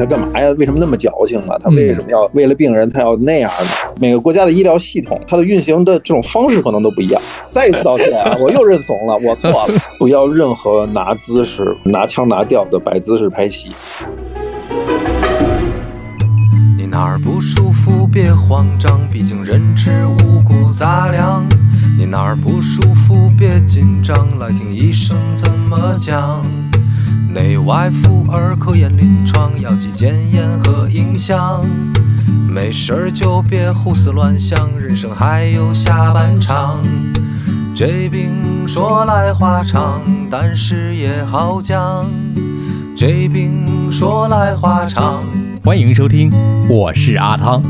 他干嘛呀？为什么那么矫情啊？他为什么要为了病人他要那样呢？每个国家的医疗系统，它的运行的这种方式可能都不一样。再一次道歉啊，我又认怂了，我错了，不要任何拿姿势、拿腔拿调的摆姿势拍戏。你哪儿不舒服别慌张，毕竟人吃五谷杂粮。你哪儿不舒服别紧张，来听医生怎么讲。内外妇儿科研临床，药剂检验和影像。没事儿就别胡思乱想，人生还有下半场。这病说来话长，但是也好讲。这病说来话长。欢迎收听，我是阿汤。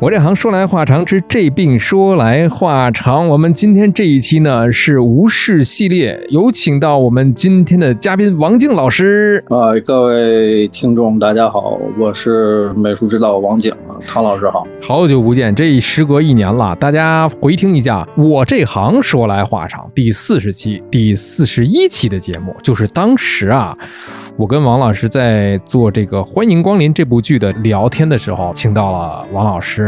我这行说来话长，之这病说来话长。我们今天这一期呢是无视系列，有请到我们今天的嘉宾王静老师。啊，各位听众，大家好，我是美术指导王景啊，汤老师好，好久不见，这时隔一年了，大家回听一下，我这行说来话长，第四十期、第四十一期的节目，就是当时啊。我跟王老师在做这个《欢迎光临》这部剧的聊天的时候，请到了王老师，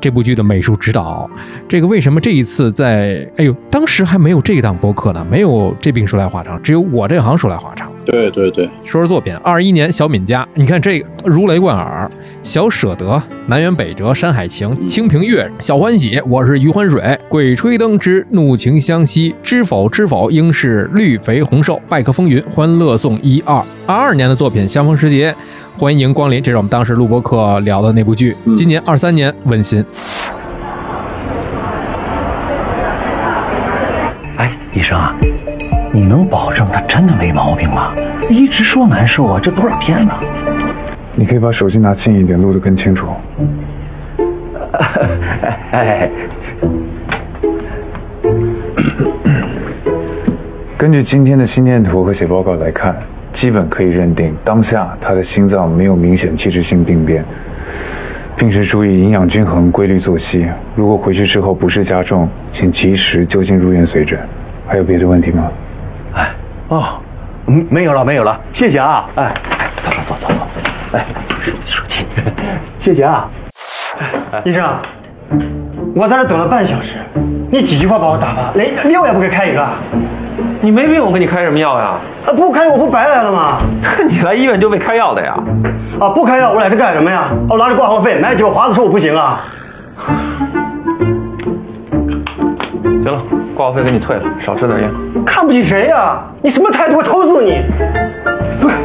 这部剧的美术指导。这个为什么这一次在？哎呦，当时还没有这档播客呢，没有这病说来话长，只有我这行说来话长。对对对，说说作品。二一年小敏家，你看这个如雷贯耳，小舍得、南辕北辙、山海情、清平乐、小欢喜，我是余欢水，鬼吹灯之怒晴湘西，知否知否，应是绿肥红瘦，拜客风云，欢乐颂一二。二二年的作品相逢时节，欢迎光临，这是我们当时录播课聊的那部剧。今年二三年温馨。哎，医生啊，你能保证他真的没毛病吗？一直说难受啊，这多少天了？你可以把手机拿近一点，录得更清楚。哎，根据今天的心电图和血报告来看。基本可以认定，当下他的心脏没有明显器质性病变，平时注意营养均衡、规律作息。如果回去之后不适加重，请及时就近入院随诊。还有别的问题吗？哎，哦，嗯，没有了，没有了，谢谢啊。哎，走走走走走，哎，手机手机，谢谢啊。医生，我在这等了半小时，你几句话把我打发，连药也不给开一个。你没病，我给你开什么药呀？啊，不开我不白来了吗？你来医院就为开药的呀？啊，不开药我来这干什么呀？我拿着挂号费买几包华子说我不行啊？行了，挂号费给你退了，少吃点药。看不起谁呀？你什么态度？我投诉你！不是。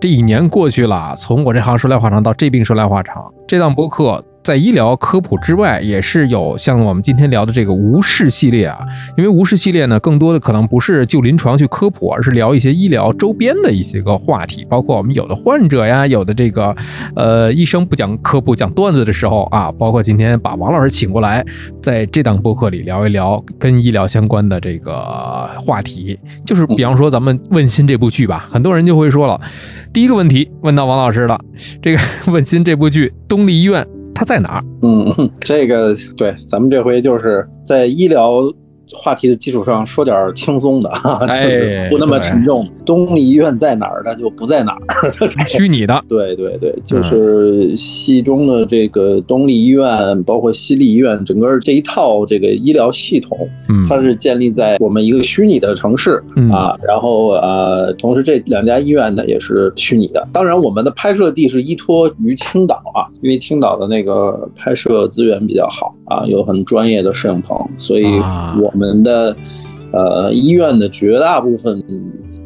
这一年过去了，从我这行说来话长到这病说来话长，这档播客。在医疗科普之外，也是有像我们今天聊的这个无视系列啊。因为无视系列呢，更多的可能不是就临床去科普，而是聊一些医疗周边的一些个话题，包括我们有的患者呀，有的这个呃医生不讲科普讲段子的时候啊，包括今天把王老师请过来，在这档播客里聊一聊跟医疗相关的这个话题，就是比方说咱们问心这部剧吧，很多人就会说了，第一个问题问到王老师了，这个 问心这部剧东丽医院。它在哪儿？嗯，这个对，咱们这回就是在医疗。话题的基础上说点轻松的 哎，就是不那么沉重。东丽医院在哪儿？它就不在哪儿，虚拟的。对对对，就是戏中的这个东立医院，包括西立医院，整个这一套这个医疗系统，它是建立在我们一个虚拟的城市啊。然后呃，同时这两家医院呢也是虚拟的。当然，我们的拍摄地是依托于青岛啊，因为青岛的那个拍摄资源比较好啊，有很专业的摄影棚，所以我。我们的呃医院的绝大部分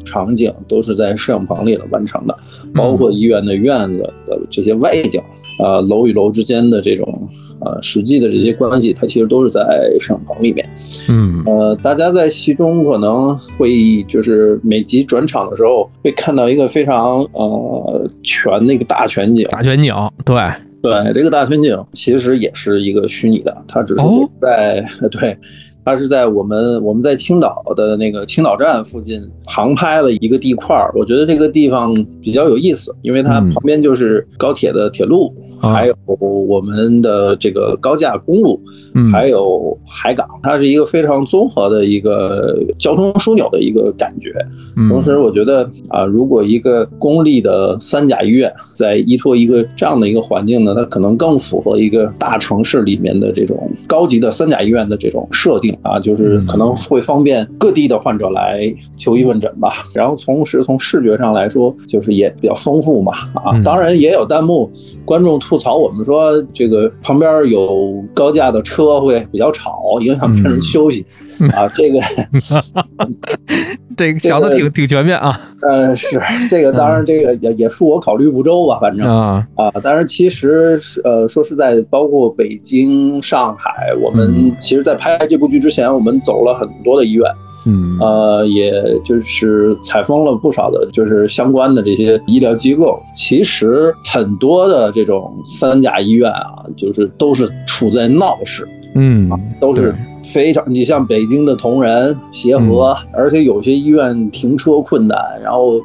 场景都是在摄影棚里完成的，包括医院的院子的这些外景，呃楼与楼之间的这种呃实际的这些关系，它其实都是在摄影棚里面。嗯，呃，大家在戏中可能会就是每集转场的时候会看到一个非常呃全的一个大全景，大全景，对对，这个大全景其实也是一个虚拟的，它只是在 对。它是在我们我们在青岛的那个青岛站附近航拍了一个地块儿，我觉得这个地方比较有意思，因为它旁边就是高铁的铁路。还有我们的这个高架公路，还有海港，它是一个非常综合的一个交通枢纽的一个感觉。同时，我觉得啊，如果一个公立的三甲医院在依托一个这样的一个环境呢，它可能更符合一个大城市里面的这种高级的三甲医院的这种设定啊，就是可能会方便各地的患者来求医问诊吧。然后，同时从视觉上来说，就是也比较丰富嘛啊，当然也有弹幕观众。吐槽我们说这个旁边有高架的车会比较吵，影响别人休息 啊。这个这个想的挺挺全面啊。呃，是这个，当然这个也也恕我考虑不周吧，反正啊啊。当然，其实呃说实在，包括北京、上海，我们其实在拍这部剧之前，我们走了很多的医院。嗯，呃，也就是采风了不少的，就是相关的这些医疗机构。其实很多的这种三甲医院啊，就是都是处在闹市，嗯，都是非常。你像北京的同仁、协和，而且有些医院停车困难，然后。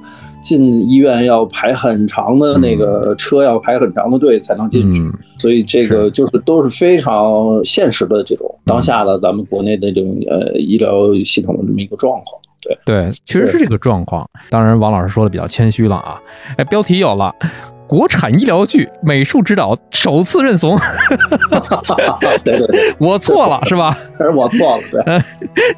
进医院要排很长的那个车，要排很长的队才能进去，所以这个就是都是非常现实的这种当下的咱们国内的这种呃医疗系统的这么一个状况。对对，确实是这个状况。当然，王老师说的比较谦虚了啊。哎，标题有了。国产医疗剧美术指导首次认怂，对对对，我错了是吧？是我错了，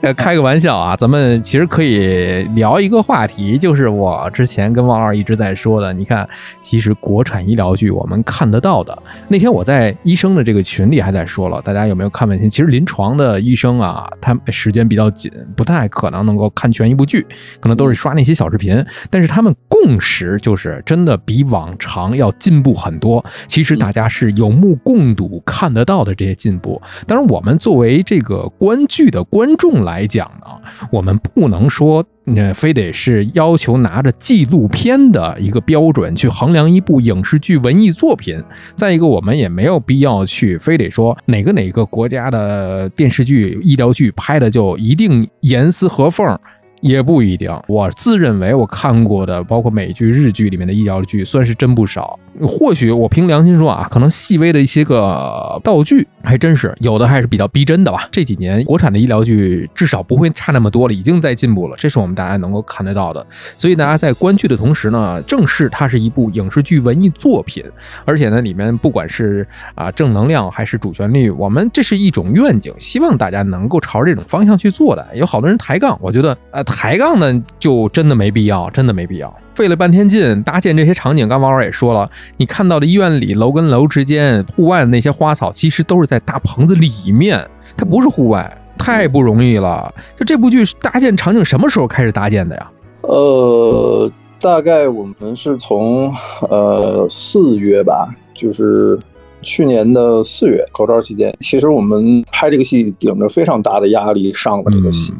对，开个玩笑啊，咱们其实可以聊一个话题，就是我之前跟王二一直在说的，你看，其实国产医疗剧我们看得到的，那天我在医生的这个群里还在说了，大家有没有看问题？其实临床的医生啊，他时间比较紧，不太可能能够看全一部剧，可能都是刷那些小视频，但是他们共识就是真的比往常。要进步很多，其实大家是有目共睹看得到的这些进步。当然，我们作为这个观剧的观众来讲呢，我们不能说，呃，非得是要求拿着纪录片的一个标准去衡量一部影视剧文艺作品。再一个，我们也没有必要去非得说哪个哪个国家的电视剧、医疗剧拍的就一定严丝合缝。也不一定，我自认为我看过的，包括美剧、日剧里面的医疗剧，算是真不少。或许我凭良心说啊，可能细微的一些个道具还真是有的，还是比较逼真的吧。这几年国产的医疗剧至少不会差那么多了，已经在进步了，这是我们大家能够看得到的。所以大家在观剧的同时呢，正视它是一部影视剧文艺作品，而且呢，里面不管是啊正能量还是主旋律，我们这是一种愿景，希望大家能够朝这种方向去做的。有好多人抬杠，我觉得呃抬杠呢就真的没必要，真的没必要。费了半天劲搭建这些场景，刚王老师也说了，你看到的医院里楼跟楼之间户外的那些花草，其实都是在大棚子里面，它不是户外，太不容易了。就这部剧搭建场景什么时候开始搭建的呀？呃，大概我们是从呃四月吧，就是去年的四月口罩期间，其实我们拍这个戏顶着非常大的压力上的这个戏。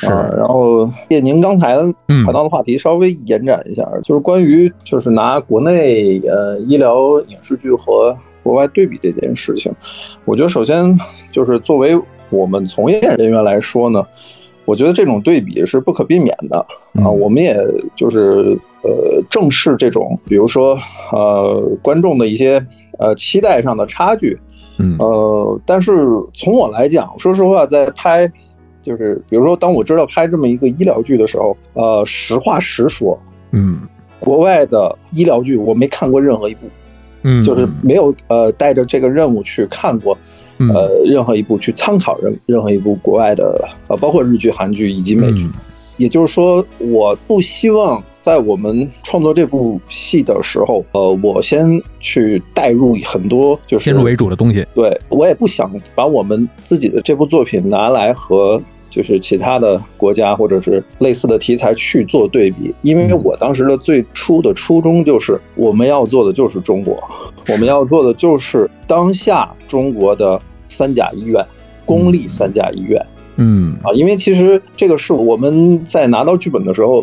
是，然后借您刚才谈到的话题稍微延展一下，就是关于就是拿国内呃医疗影视剧和国外对比这件事情，我觉得首先就是作为我们从业人员来说呢，我觉得这种对比是不可避免的啊，我们也就是呃正视这种，比如说呃观众的一些呃期待上的差距，嗯。呃，但是从我来讲，说实话，在拍。就是比如说，当我知道拍这么一个医疗剧的时候，呃，实话实说，嗯，国外的医疗剧我没看过任何一部，嗯，就是没有呃带着这个任务去看过，呃，任何一部去参考任任何一部国外的呃，包括日剧、韩剧以及美剧。也就是说，我不希望在我们创作这部戏的时候，呃，我先去带入很多就是先入为主的东西。对我也不想把我们自己的这部作品拿来和就是其他的国家或者是类似的题材去做对比，因为我当时的最初的初衷就是我们要做的就是中国，我们要做的就是当下中国的三甲医院，公立三甲医院。嗯。啊，因为其实这个是我们在拿到剧本的时候，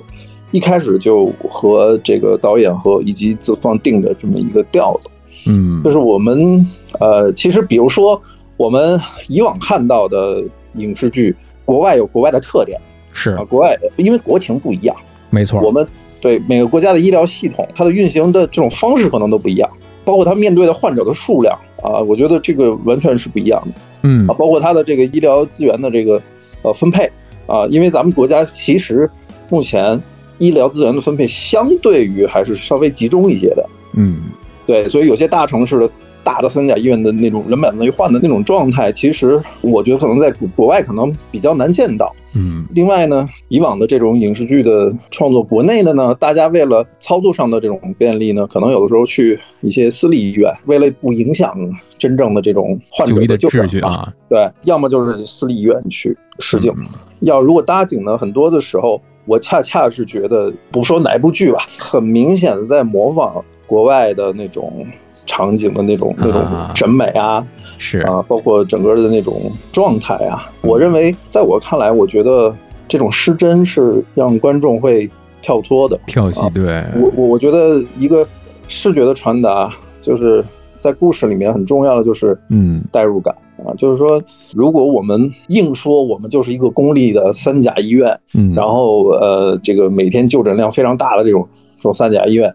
一开始就和这个导演和以及资方定的这么一个调子。嗯，就是我们呃，其实比如说我们以往看到的影视剧，国外有国外的特点，是。啊，国外因为国情不一样，没错，我们对每个国家的医疗系统，它的运行的这种方式可能都不一样，包括它面对的患者的数量啊，我觉得这个完全是不一样的，嗯。啊，包括它的这个医疗资源的这个呃分配啊，因为咱们国家其实目前医疗资源的分配相对于还是稍微集中一些的，嗯，对，所以有些大城市的大的三甲医院的那种人满为患的那种状态，其实我觉得可能在国外可能比较难见到。嗯，另外呢，以往的这种影视剧的创作，国内的呢，大家为了操作上的这种便利呢，可能有的时候去一些私立医院，为了不影响真正的这种患者就医的就诊秩序啊，对，要么就是私立医院去试镜。嗯要如果搭景呢，很多的时候，我恰恰是觉得，不说哪部剧吧，很明显的在模仿国外的那种场景的那种那种啊审美啊是。啊，包括整个的那种状态啊。我认为，在我看来，我觉得这种失真是让观众会跳脱的。跳戏，对，我我我觉得一个视觉的传达，就是在故事里面很重要的就是嗯。代入感啊，就是说，如果我们硬说我们就是一个公立的三甲医院，嗯，然后呃，这个每天就诊量非常大的这种这种三甲医院，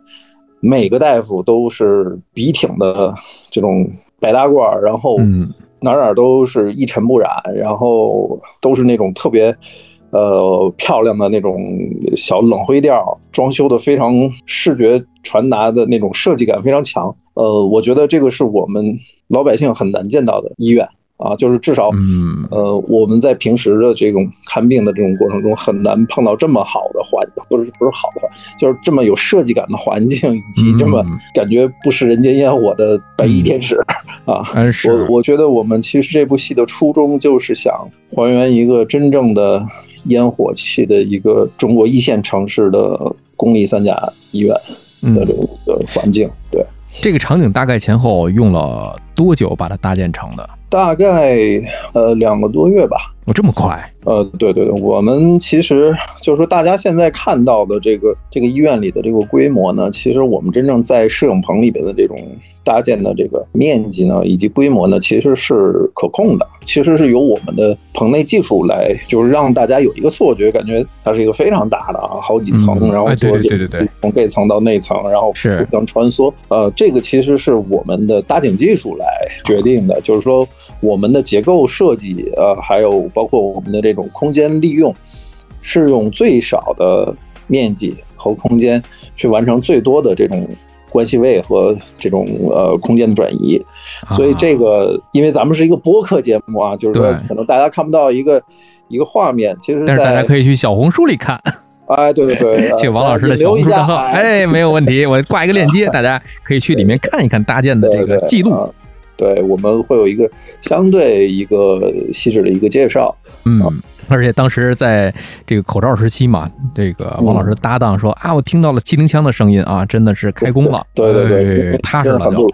每个大夫都是笔挺的这种白大褂儿，然后嗯哪儿哪儿都是一尘不染，然后都是那种特别呃漂亮的那种小冷灰调，装修的非常视觉传达的那种设计感非常强。呃，我觉得这个是我们老百姓很难见到的医院啊，就是至少嗯呃我们在平时的这种看病的这种过程中很难碰到这么好的环，不是不是好的环，就是这么有设计感的环境，以及这么嗯感觉不食人间烟火的白衣天使 啊。我我觉得我们其实这部戏的初衷就是想还原一个真正的烟火气的一个中国一线城市的公立三甲医院的这嗯，个环境。对，这个场景大概前后用了多久把它搭建成的？大概呃两个多月吧。哦，这么快？呃，对对对，我们其实就是说，大家现在看到的这个这个医院里的这个规模呢，其实我们真正在摄影棚里边的这种搭建的这个面积呢，以及规模呢，其实是可控的。其实是由我们的棚内技术来，就是让大家有一个错觉，感觉它是一个非常大的啊，好几层，然后对对对对对从这层到那层，然后是互相穿梭。呃，这个其实是我们的搭景技术来决定的，就是说我们的结构设计，呃，还有包括我们的这种空间利用，是用最少的面积和空间去完成最多的这种关系位和这种呃空间的转移。所以这个，因为咱们是一个播客节目啊，就是说可能大家看不到一个一个画面，其实但是大家可以去小红书里看，哎，对对对，去王老师的小红书账号，哎，没有问题，我挂一个链接，大家可以去里面看一看搭建的这个记录。啊对，我们会有一个相对一个细致的一个介绍。嗯，而且当时在这个口罩时期嘛，这个王老师搭档说、啊，我听到了机灵枪的声音啊，真的是开工了，对对对，哎踏实了就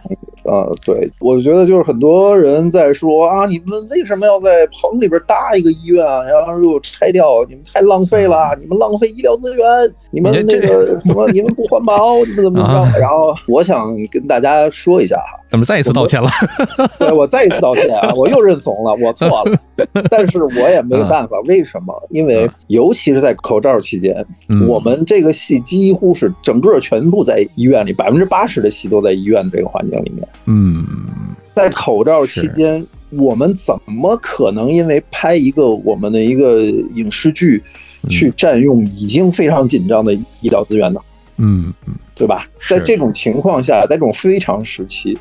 啊、对，我觉得就是很多人在说啊，你们为什么要在棚里边搭一个医院啊，然后又拆掉？你们太浪费了，你们浪费医疗资源，你们那个什么，你们不环保，你们怎么怎么啊着？然后我想跟大家说一下哈，怎么再一次道歉了？对我再一次道歉啊，我又认怂了，我错了，但是我也没办法，为什么？因为尤其是在口罩期间，嗯我们这个戏几乎是整个全部在医院里，百分之八十的戏都在医院这个环境里面。嗯，在口罩期间，我们怎么可能因为拍一个我们的一个影视剧，嗯。去占用已经非常紧张的医疗资源呢？嗯嗯。对吧？在这种情况下，在这种非常时期，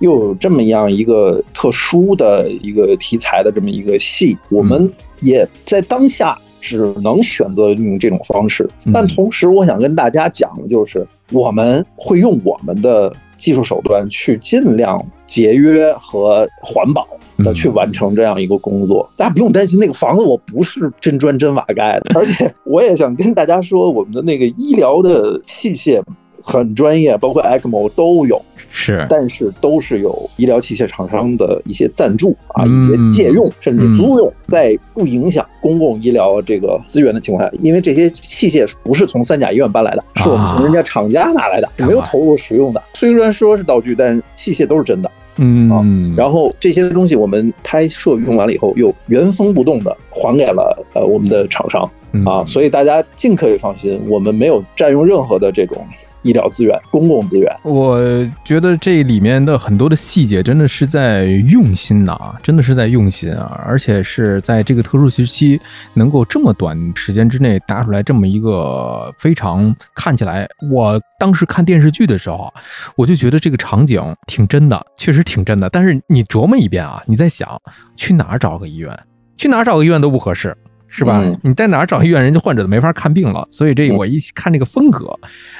又有这么样一个特殊的一个题材的这么一个戏，我们也在当下只能选择用这种方式。嗯。但同时，我想跟大家讲的就是，我们会用我们的技术手段去尽量节约和环保。的去完成这样一个工作，大家不用担心那个房子我不是真砖真瓦盖的，而且我也想跟大家说，我们的那个医疗的器械很专业，包括 ECMO 都有，是，但是都是有医疗器械厂商的一些赞助啊，嗯。一些借用甚至租用，在不影响公共医疗这个资源的情况下，因为这些器械不是从三甲医院搬来的，是我们从人家厂家拿来的，是没有投入使用的。虽然说是道具，但器械都是真的。嗯。啊，然后这些东西我们拍摄用完了以后，又原封不动的还给了呃我们的厂商。啊，所以大家尽可以放心，我们没有占用任何的这种。医疗资源、公共资源，我觉得这里面的很多的细节真的是在用心呐，真的是在用心啊！而且是在这个特殊时期，能够这么短时间之内搭出来这么一个非常看起来，我当时看电视剧的时候，我就觉得这个场景挺真的，确实挺真的。但是你琢磨一遍啊，你在想去哪儿找个医院？去哪儿找个医院都不合适。是吧？你在哪儿找医院，人家患者都没法看病了。所以这我一看这个风格，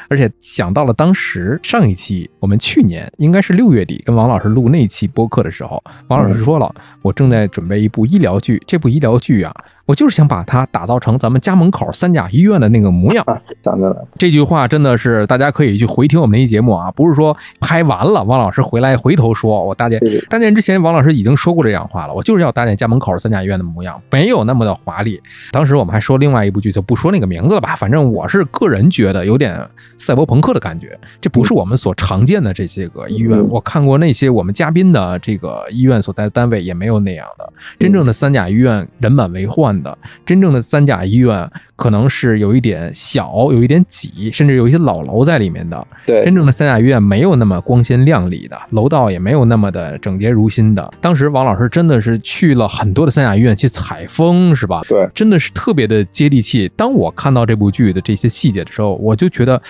而且想到了当时上一期我们去年应该是六月底跟王老师录那期播客的时候，王老师说了，我正在准备一部医疗剧，这部医疗剧啊。我就是想把它打造成咱们家门口三甲医院的那个模样。讲真的，这句话真的是大家可以去回听我们那期节目啊，不是说拍完了王老师回来回头说，我搭建搭建之前，王老师已经说过这样话了。我就是要搭建家门口三甲医院的模样，没有那么的华丽。当时我们还说另外一部剧，就不说那个名字了吧。反正我是个人觉得有点赛博朋克的感觉，这不是我们所常见的这些个医院。我看过那些我们嘉宾的这个医院所在的单位，也没有那样的真正的三甲医院人满为患。的真正的三甲医院可能是有一点小，有一点挤，甚至有一些老楼在里面的。对，真正的三甲医院没有那么光鲜亮丽的楼道，也没有那么的整洁如新的。当时王老师真的是去了很多的三甲医院去采风，是吧？对，真的是特别的接地气。当我看到这部剧的这些细节的时候，我就觉得。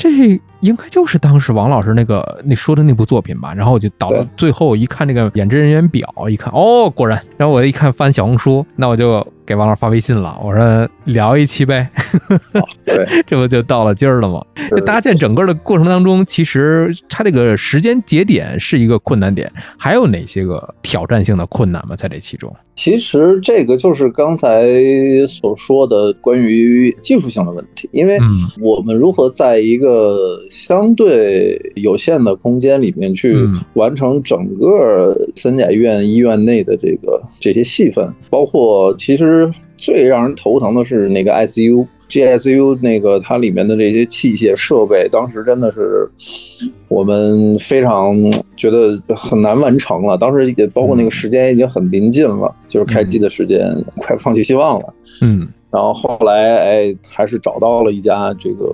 这应该就是当时王老师那个那说的那部作品吧，然后我就到了最后一看这个演职人员表，一看哦，果然，然后我一看翻小红书，那我就给王老师发微信了，我说聊一期呗，对，这不就到了今儿了吗？这搭建整个的过程当中，其实它这个时间节点是一个困难点，还有哪些个挑战性的困难吗？在这其中？其实这个就是刚才所说的关于技术性的问题，因为我们如何在一个相对有限的空间里面去完成整个三甲医院医院内的这个这些细分，包括其实最让人头疼的是那个 ICU。GSU 那个它里面的这些器械设备，当时真的是我们非常觉得很难完成了。当时也包括那个时间已经很临近了，就是开机的时间，快放弃希望了。嗯，然后后来哎，还是找到了一家这个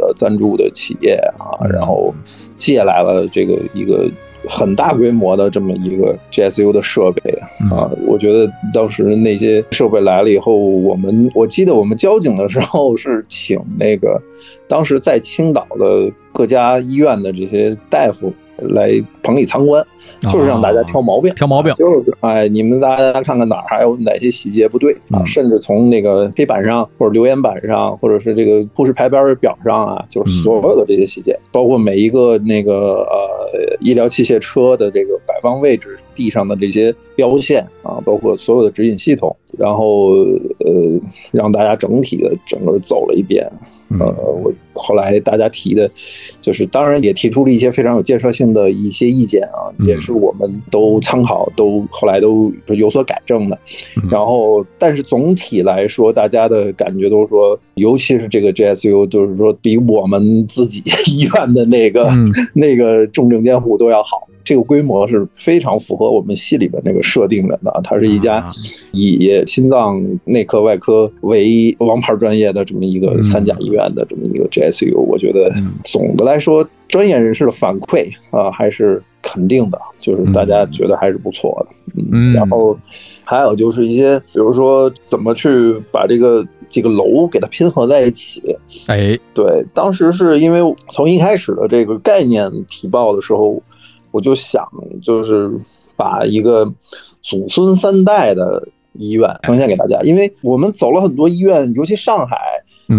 呃赞助的企业啊，然后借来了这个一个。很大规模的这么一个 GSU 的设备啊，我觉得当时那些设备来了以后，我们我记得我们交警的时候是请那个当时在青岛的各家医院的这些大夫。来棚里参观，就是让大家挑毛病，挑毛病，就是哎，你们大家看看哪儿还有哪些细节不对啊？甚至从那个黑板上，或者留言板上，或者是这个护士排班表上啊，就是所有的这些细节，包括每一个那个呃医疗器械车的这个摆放位置、地上的这些标线啊，包括所有的指引系统，然后呃让大家整体的整个走了一遍。呃，我后来大家提的，就是当然也提出了一些非常有建设性的一些意见啊，也是我们都参考，都后来都有所改正的。然后，但是总体来说，大家的感觉都是说，尤其是这个 GSU，就是说比我们自己 医院的那个那个重症监护都要好。这个规模是非常符合我们系里边那个设定的啊，它是一家以心脏内科外科为王牌专业的这么一个三甲医院的这么一个 GSU，我觉得总的来说，专业人士的反馈啊还是肯定的，就是大家觉得还是不错的。嗯，然后还有就是一些，比如说怎么去把这个几个楼给它拼合在一起。哎，对，当时是因为从一开始的这个概念提报的时候。我就想，就是把一个祖孙三代的医院呈现给大家，因为我们走了很多医院，尤其上海，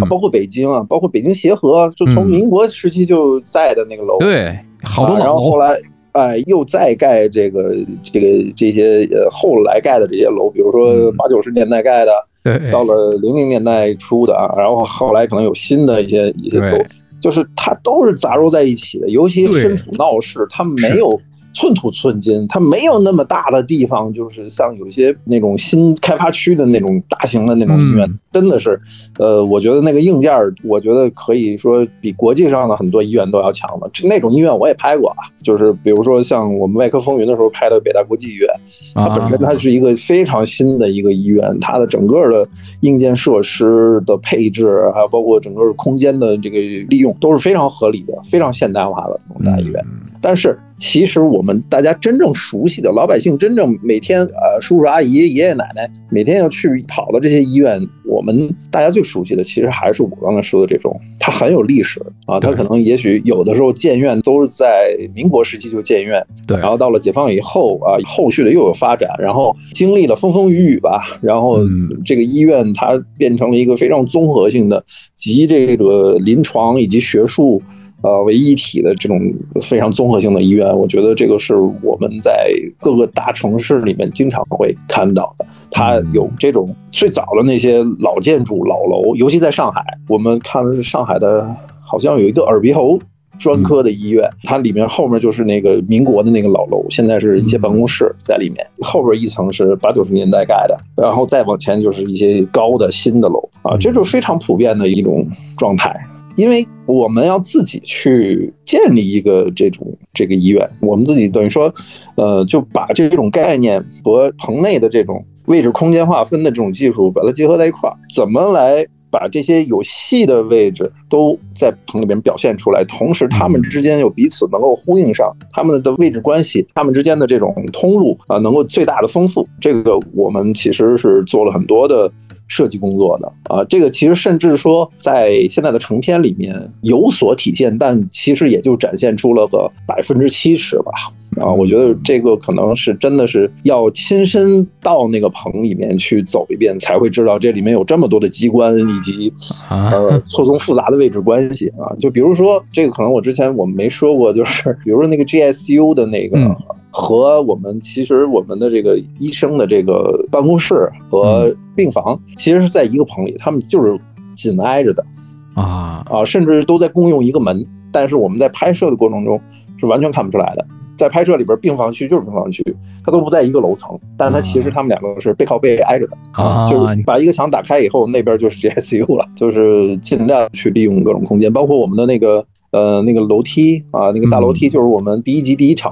包括北京啊，包括北京协和，就从民国时期就在的那个楼，对，好多然后后来，哎，又再盖这个这个这些呃后来盖的这些楼，比如说八九十年代盖的，对，到了零零年代初的啊，然后后来可能有新的一些一些楼。就是它都是杂糅在一起的，尤其身处闹市，它没有寸土寸金，它没有那么大的地方，就是像有些那种新开发区的那种大型的那种医院，真的是，呃，我觉得那个硬件，我觉得可以说比国际上的很多医院都要强的。那种医院我也拍过啊，就是比如说像我们外科风云的时候拍的北大国际医院，它本身它是一个非常新的一个医院，它的整个的硬件设施的配置，还有包括整个空间的这个利用都是非常合理的，非常现代化的这种大医院。但是，其实我们大家真正熟悉的老百姓，真正每天呃叔叔阿姨、爷爷奶奶每天要去跑的这些医院，我们大家最熟悉的，其实还是我刚才说的这种，它很有历史啊，它可能也许有的时候建院都是在民国时期就建院，对，然后到了解放以后啊，后续的又有发展，然后经历了风风雨雨吧，然后这个医院它变成了一个非常综合性的集这个临床以及学术。呃，为一体的这种非常综合性的医院，我觉得这个是我们在各个大城市里面经常会看到的。它有这种最早的那些老建筑、老楼，尤其在上海，我们看上海的，好像有一个耳鼻喉专科的医院，它里面后面就是那个民国的那个老楼，现在是一些办公室在里面，后边一层是八九十年代盖的，然后再往前就是一些高的新的楼。啊，这就是非常普遍的一种状态。因为我们要自己去建立一个这种这个医院，我们自己等于说，呃，就把这种概念和棚内的这种位置空间划分的这种技术把它结合在一块儿，怎么来把这些有戏的位置都在棚里边表现出来，同时他们之间又彼此能够呼应上，他们的位置关系，他们之间的这种通路啊，能够最大的丰富。这个我们其实是做了很多的。设计工作的啊，这个其实甚至说在现在的成片里面有所体现，但其实也就展现出了个百分之七十吧。啊，我觉得这个可能是真的是要亲身到那个棚里面去走一遍，才会知道这里面有这么多的机关以及呃错综复杂的位置关系啊。就比如说这个，可能我之前我们没说过，就是比如说那个 GSU 的那个。和我们其实我们的这个医生的这个办公室和病房，其实是在一个棚里，他们就是紧挨着的，啊。啊，甚至都在共用一个门。但是我们在拍摄的过程中是完全看不出来的，在拍摄里边，病房区就是病房区，它都不在一个楼层，但它其实他们两个是背靠背挨着的。啊，就是把一个墙打开以后，那边就是 GSU 了，就是尽量去利用各种空间，包括我们的那个呃那个楼梯啊，那个大楼梯就是我们第一集第一场。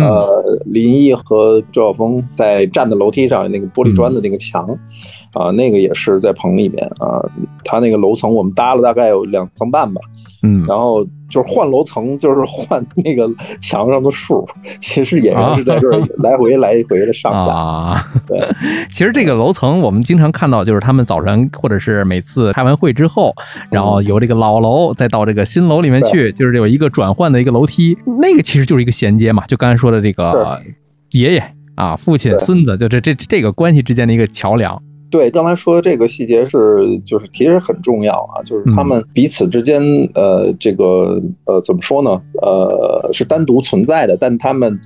呃，林毅和周晓峰在站的楼梯上，那个玻璃砖的那个墙，啊，那个也是在棚里面啊。他那个楼层我们搭了大概有两层半吧。嗯，然后就是换楼层，就是换那个墙上的数，其实演员是在这儿来回来回的上下。对，其实这个楼层我们经常看到，就是他们早晨或者是每次开完会之后，然后由这个老楼再到这个新楼里面去，就是有一个转换的一个楼梯，那个其实就是一个衔接嘛，就刚才说的这个爷爷啊、父亲、孙子，就这这这个关系之间的一个桥梁。对，刚才说的这个细节是，就是其实很重要啊，就是他们彼此之间，呃，这个呃，怎么说呢？呃，是单独存在的，但他们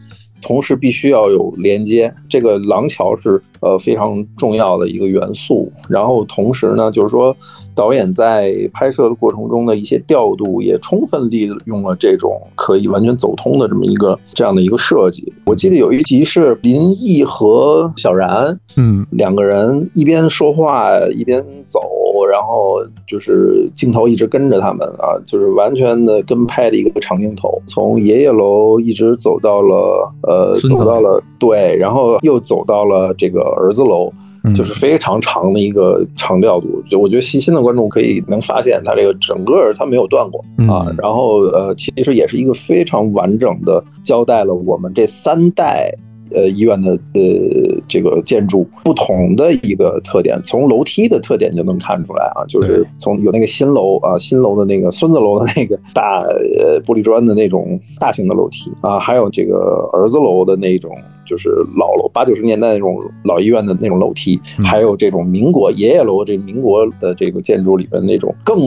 同时必须要有连接。这个廊桥是呃非常重要的一个元素，然后同时呢，就是说。导演在拍摄的过程中的一些调度，也充分利用了这种可以完全走通的这么一个这样的一个设计。我记得有一集是林毅和小然，嗯，两个人一边说话一边走，然后就是镜头一直跟着他们啊，就是完全的跟拍的一个长镜头，从爷爷楼一直走到了呃，走到了对，然后又走到了这个儿子楼。就是非常长的一个长调度，就我觉得细心的观众可以能发现，它这个整个它没有断过啊。然后呃，其实也是一个非常完整的交代了我们这三代呃医院的呃这个建筑不同的一个特点，从楼梯的特点就能看出来啊，就是从有那个新楼啊，新楼的那个孙子楼的那个大呃玻璃砖的那种大型的楼梯啊，还有这个儿子楼的那种。就是老楼八九十年代那种老医院的那种楼梯，还有这种民国爷爷楼，这民国的这个建筑里边那种更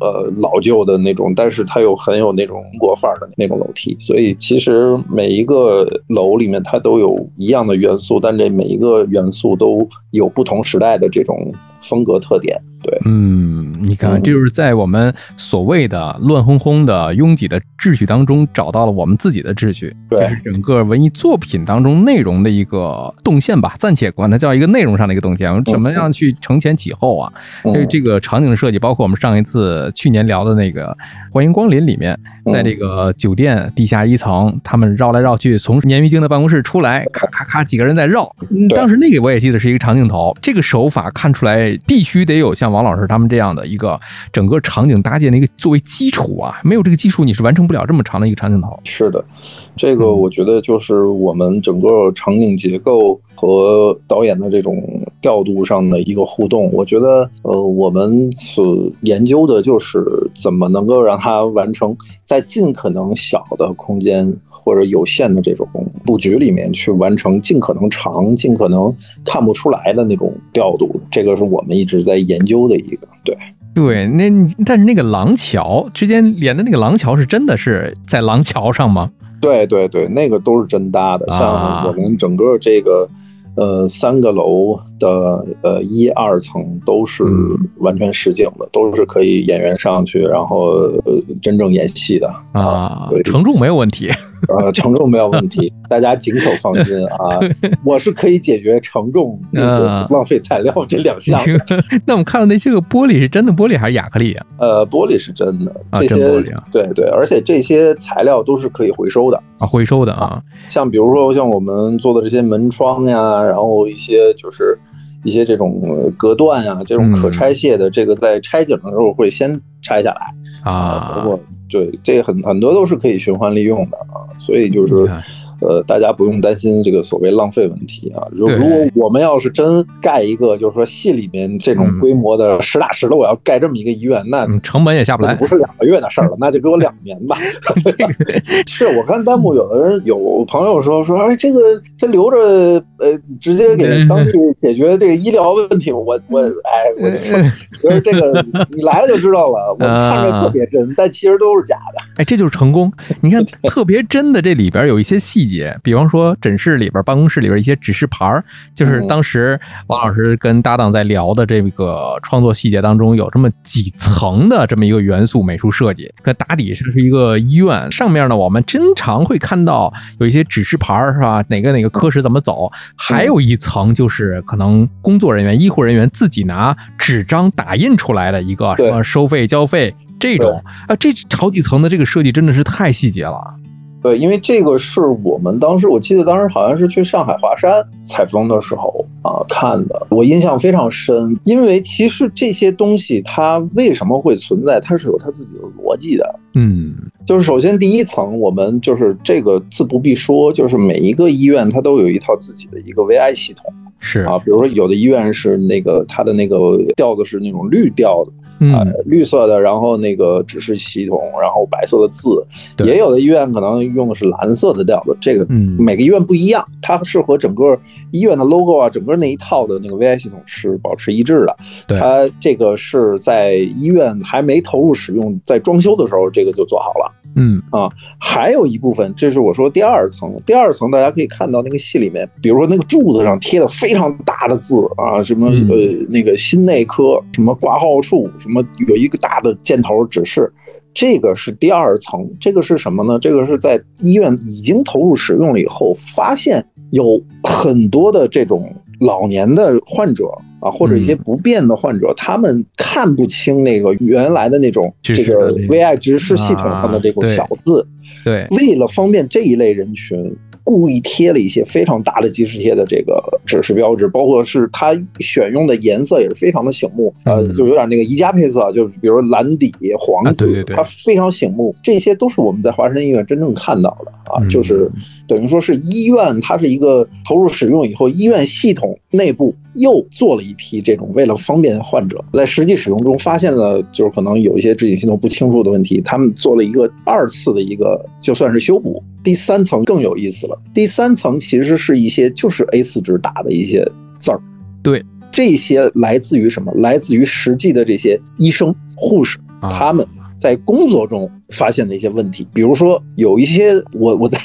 呃老旧的那种，但是它又很有那种民国范儿的那种楼梯。所以其实每一个楼里面它都有一样的元素，但这每一个元素都有不同时代的这种风格特点。对，嗯，你看，这就是在我们所谓的乱哄哄的拥挤的秩序当中，找到了我们自己的秩序，对这是整个文艺作品当中内容的一个动线吧，暂且管它叫一个内容上的一个动线。怎么样去承前启后啊？嗯这这个场景设计，包括我们上一次去年聊的那个《欢迎光临》里面，在这个酒店地下一层，他们绕来绕去，从鲶鱼精的办公室出来，咔咔咔，几个人在绕。嗯当时那个我也记得是一个长镜头，这个手法看出来必须得有像王老师他们这样的一个整个场景搭建的一个作为基础啊，没有这个基础你是完成不了这么长的一个长镜头。是的，这个我觉得就是我们整个场景结构和导演的这种调度上的一个互动。我觉得，呃，我们所研究的就是怎么能够让它完成在尽可能小的空间或者有限的这种布局里面去完成尽可能长、尽可能看不出来的那种调度。这个是我们一直在研究的一个对。对，那但是那个廊桥之间连的那个廊桥是真的是在廊桥上吗？对对对，那个都是真搭的。啊像我们整个这个呃三个楼的呃一二层都是嗯完全实景的，都是可以演员上去，然后呃真正演戏的啊，承重没有问题。呃承重没有问题，大家尽可放心啊，我是可以解决承重并且啊不浪费材料这两项的。那我们看到那些个玻璃是真的玻璃还是亚克力啊？呃，玻璃是真的，啊这些、真玻璃啊对对，而且这些材料都是可以回收的。啊，回收的啊。像比如说像我们做的这些门窗呀，然后一些就是一些这种呃隔断啊，这种可拆卸的，这个在拆景的时候会先拆下来。啊。包啊，括对这很很多都是可以循环利用的啊，所以就是呃，大家不用担心这个所谓浪费问题啊。如如果我们要是真盖一个，就是说系里面这种嗯规模的实打实的，我要盖这么一个医院，那嗯，成本也下不来。不是两个月的事儿了，那就给我两年吧。是我看弹幕有的人有朋友说说，哎，这个这留着呃，直接给当地解决这个医疗问题。我我哎，我就说，觉得这个你来了就知道了。我看着特别真，但其实都是假的。哎，这就是成功。你看，特别真的这里边有一些细节，比方说诊室里边、办公室里边一些指示牌儿，就是当时王老师跟搭档在聊的这个创作细节当中，有这么几层的这么一个元素美术设计。可打底上是一个医院，上面呢我们经常会看到有一些指示牌儿，是吧？哪个哪个科室怎么走？还有一层就是可能工作人员、医护人员自己拿纸张打印出来的一个什么收费交费。这种啊，这好几层的这个设计真的是太细节了。对，因为这个是我们当时，我记得当时好像是去上海华山采风的时候啊看的，我印象非常深。因为其实这些东西它为什么会存在，它是有它自己的逻辑的。嗯，就是首先第一层，我们就是这个自不必说，就是每一个医院它都有一套自己的一个 VI 系统是啊，比如说有的医院是那个它的那个调子是那种绿调的。啊、嗯，绿色的，然后那个指示系统，然后白色的字，对。也有的医院可能用的是蓝色的调子，这个嗯。每个医院不一样，它是和整个医院的 logo 啊，整个那一套的那个 VI 系统是保持一致的。对。它这个是在医院还没投入使用，在装修的时候，这个就做好了。嗯啊，还有一部分，这是我说第二层。第二层大家可以看到那个戏里面，比如说那个柱子上贴的非常大的字啊，什么嗯呃那个心内科什么挂号处，什么有一个大的箭头指示，这个是第二层。这个是什么呢？这个是在医院已经投入使用了以后，发现有很多的这种老年的患者啊，或者一些嗯。不便的患者，他们看不清那个原来的那种这个 VI 指示系统上的这种啊对。小字。对，为了方便这一类人群，故意贴了一些非常大的即时贴的这个指示标志，包括是它选用的颜色也是非常的醒目，呃，嗯就有点那个宜家配色，就是比如蓝底黄字，它非常醒目。这些都是我们在华山医院真正看到的啊，嗯就是等于说是医院，它是一个投入使用以后，医院系统内部又做了一批这种为了方便患者，在实际使用中发现了就是可能有一些执行系统不清楚的问题，他们做了一个二次的一个就算是修补。第三层更有意思了，第三层其实是一些就是 A4 纸打的一些字儿，对，这些来自于什么？来自于实际的这些医生、护士，啊他们在工作中发现的一些问题，比如说有一些我我在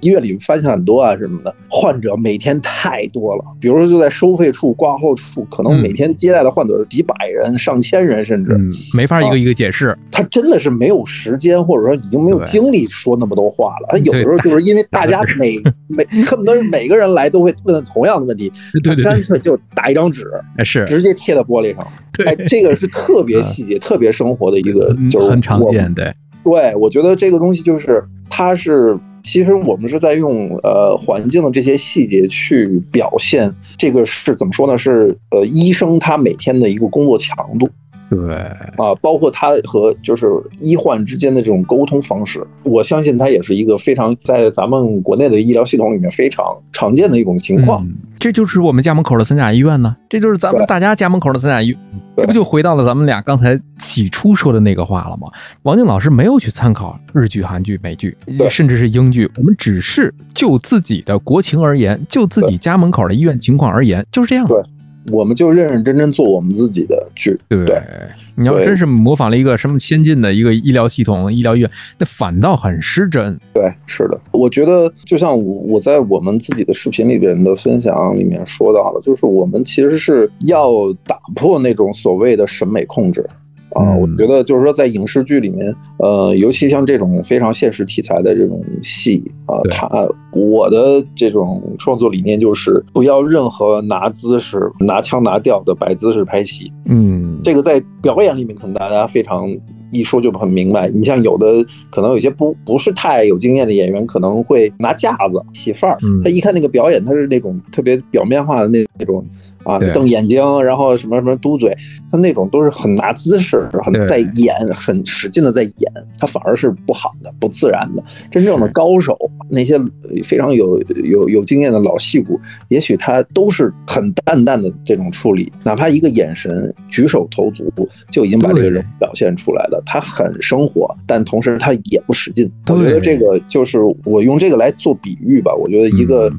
医院里发现很多啊什么的，患者每天太多了，比如说就在收费处、挂号处，可能每天接待的患者是几百人、上千人，甚至没法一个一个解释。他真的是没有时间，或者说已经没有精力说那么多话了。他有的时候就是因为大家 每每恨不得每个人来都会问同样的问题，对对，干脆就打一张纸，是直接贴在玻璃上。哎，这个是特别 细节、特别生活的一个，就是很常见，对。对，我觉得这个东西就是，它是其实我们是在用呃环境的这些细节去表现这个是怎么说呢？是呃医生他每天的一个工作强度。对啊，包括他和就是医患之间的这种沟通方式，我相信他也是一个非常在咱们国内的医疗系统里面非常常见的一种情况。这就是我们家门口的三甲医院呢，这就是咱们大家家门口的三甲医院，这不就回到了咱们俩刚才起初说的那个话了吗？王静老师没有去参考日剧、韩剧、美剧，甚至是英剧，我们只是就自己的国情而言，就自己家门口的医院情况而言，就是这样。对。我们就认认真真做我们自己的剧，对对？你要真是模仿了一个什么先进的一个医疗系统、医疗医院，那反倒很失真。对，是的。我觉得就像我我在我们自己的视频里边的分享里面说到的，就是我们其实是要打破那种所谓的审美控制。啊，我觉得就是说，在影视剧里面，呃，尤其像这种非常现实题材的这种戏啊，它我的这种创作理念就是不要任何拿姿势、拿腔拿调的摆姿势拍戏。嗯，这个在表演里面可能大家非常一说就很明白。你像有的可能有些不不是太有经验的演员，可能会拿架子起范儿。他一看那个表演，他是那种特别表面化的那那种。啊，瞪眼睛，然后什么什么嘟嘴，他那种都是很拿姿势，很在演，很使劲的在演，他反而是不好的，不自然的。真正的高手，那些非常有有有经验的老戏骨，也许他都是很淡淡的这种处理，哪怕一个眼神、举手投足，就已经把这个人表现出来的。他很生活，但同时他也不使劲。我觉得这个就是我用这个来做比喻吧。我觉得一个。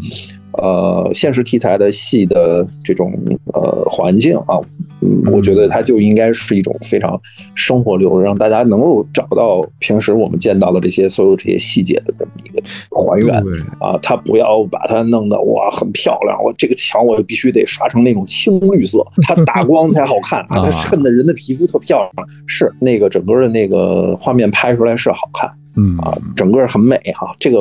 呃，现实题材的戏的这种呃环境啊，嗯，我觉得它就应该是一种非常生活流，让大家能够找到平时我们见到的这些所有这些细节的这么一个还原啊，它不要把它弄得哇很漂亮，我这个墙我必须得刷成那种青绿色，它打光才好看啊，它衬的人的皮肤特漂亮，是那个整个的那个画面拍出来是好看，嗯。啊，整个很美哈，这个。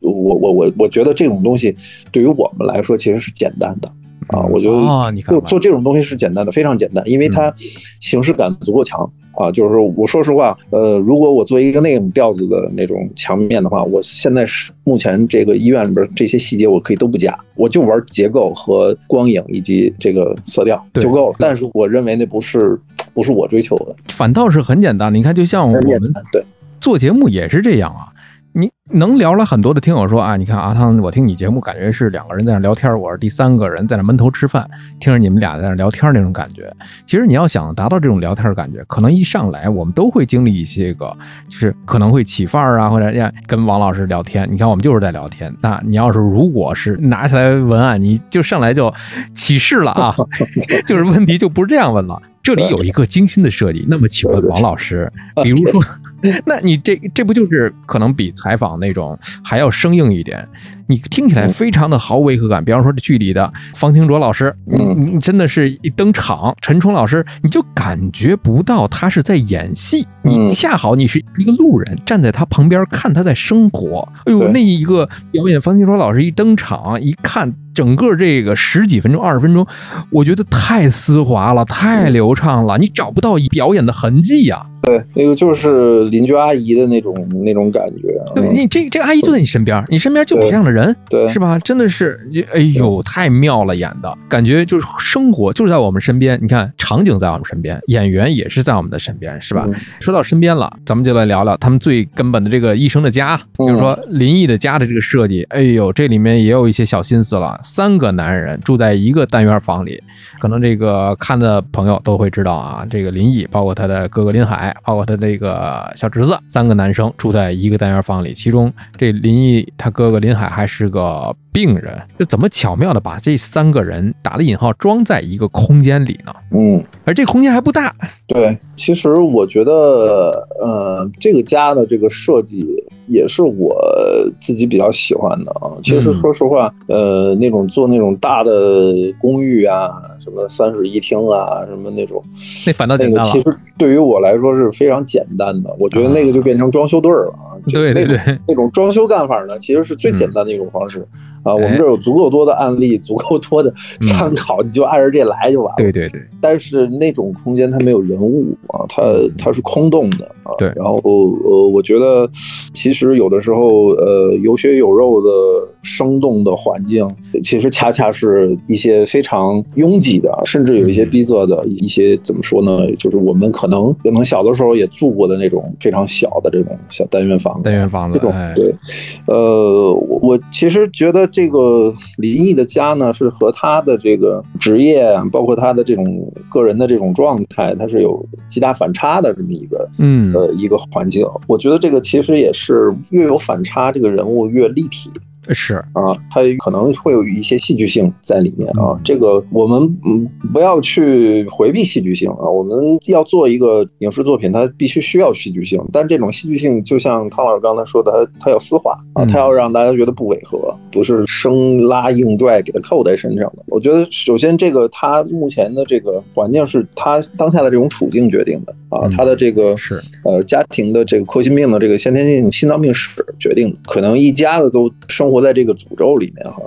我我我我觉得这种东西对于我们来说其实是简单的啊，我觉得做做这种东西是简单的，非常简单，因为它形式感足够强啊。就是说，我说实话，呃，如果我做一个那种调子的那种墙面的话，我现在是目前这个医院里边这些细节我可以都不加，我就玩结构和光影以及这个色调就够了。但是我认为那不是不是我追求的，反倒是很简单的。你看，就像我们对做节目也是这样啊。你能聊了很多的听友说啊，你看阿汤，我听你节目感觉是两个人在那聊天，我是第三个人在那闷头吃饭，听着你们俩在那聊天那种感觉。其实你要想达到这种聊天的感觉，可能一上来我们都会经历一些个，就是可能会起范儿啊，或者呀跟王老师聊天。你看我们就是在聊天。那你要是如果是拿起来文案，你就上来就起势了啊，就是问题就不是这样问了。这里有一个精心的设计。那么请问王老师，比如说。那你这这不就是可能比采访那种还要生硬一点？你听起来非常的毫无违和感。比方说这剧里的方清卓老师，嗯你真的是一登场，陈冲老师，你就感觉不到他是在演戏，你恰好你是一个路人，站在他旁边看他在生活。哎呦，那一个表演，方清卓老师一登场，一看整个这个十几分钟、二十分钟，我觉得太丝滑了，太流畅了，你找不到表演的痕迹呀。对，那个就是邻居阿姨的那种那种感觉。对你这这个阿姨就在你身边，你身边就有这样的人，对，是吧？真的是，哎呦，太妙了，演的感觉就是生活就是在我们身边。你看场景在我们身边，演员也是在我们的身边，是吧？说到身边了，咱们就来聊聊他们最根本的这个医生的家，比如说林毅的家的这个设计。哎呦，这里面也有一些小心思了。三个男人住在一个单元房里，可能这个看的朋友都会知道啊。这个林毅，包括他的哥哥林海。包括他这个小侄子，三个男生住在一个单元房里，其中这林毅他哥哥林海还是个病人，就怎么巧妙的把这三个人打了引号装在一个空间里呢？嗯，而这空间还不大。对，其实我觉得，呃，这个家的这个设计也是我自己比较喜欢的啊。其实说实话，呃，那种做那种大的公寓啊，什么三室一厅啊，什么那种，那反倒那个其实对于我来说是非常简单的。我觉得那个就变成装修队了啊。对对对，那种装修干法呢，其实是最简单的一种方式。啊，我们这有足够多的案例，足够多的参考，你就按着这来就完了。对对对。但是那种空间它没有人物啊，它它是空洞的啊。对。然后呃，我觉得其实有的时候呃，有血有肉的生动的环境，其实恰恰是一些非常拥挤的，甚至有一些逼仄的一些怎么说呢？就是我们可能可能小的时候也住过的那种非常小的这种小单元房。单元房子。这种对。呃，我我其实觉得。这个林毅的家呢，是和他的这个职业，包括他的这种个人的这种状态，他是有极大反差的这么一个，嗯，呃，一个环境。我觉得这个其实也是越有反差，这个人物越立体。是啊，它可能会有一些戏剧性在里面啊。这个我们嗯不要去回避戏剧性啊。我们要做一个影视作品，它必须需要戏剧性。但这种戏剧性，就像汤老师刚才说的，它它要丝滑啊，它要让大家觉得不违和，不是生拉硬拽给它扣在身上的。我觉得首先这个他目前的这个环境是他当下的这种处境决定的啊，他的这个是呃家庭的这个科心病的这个先天性心脏病史决定的，可能一家子都生活。活在这个诅咒里面哈，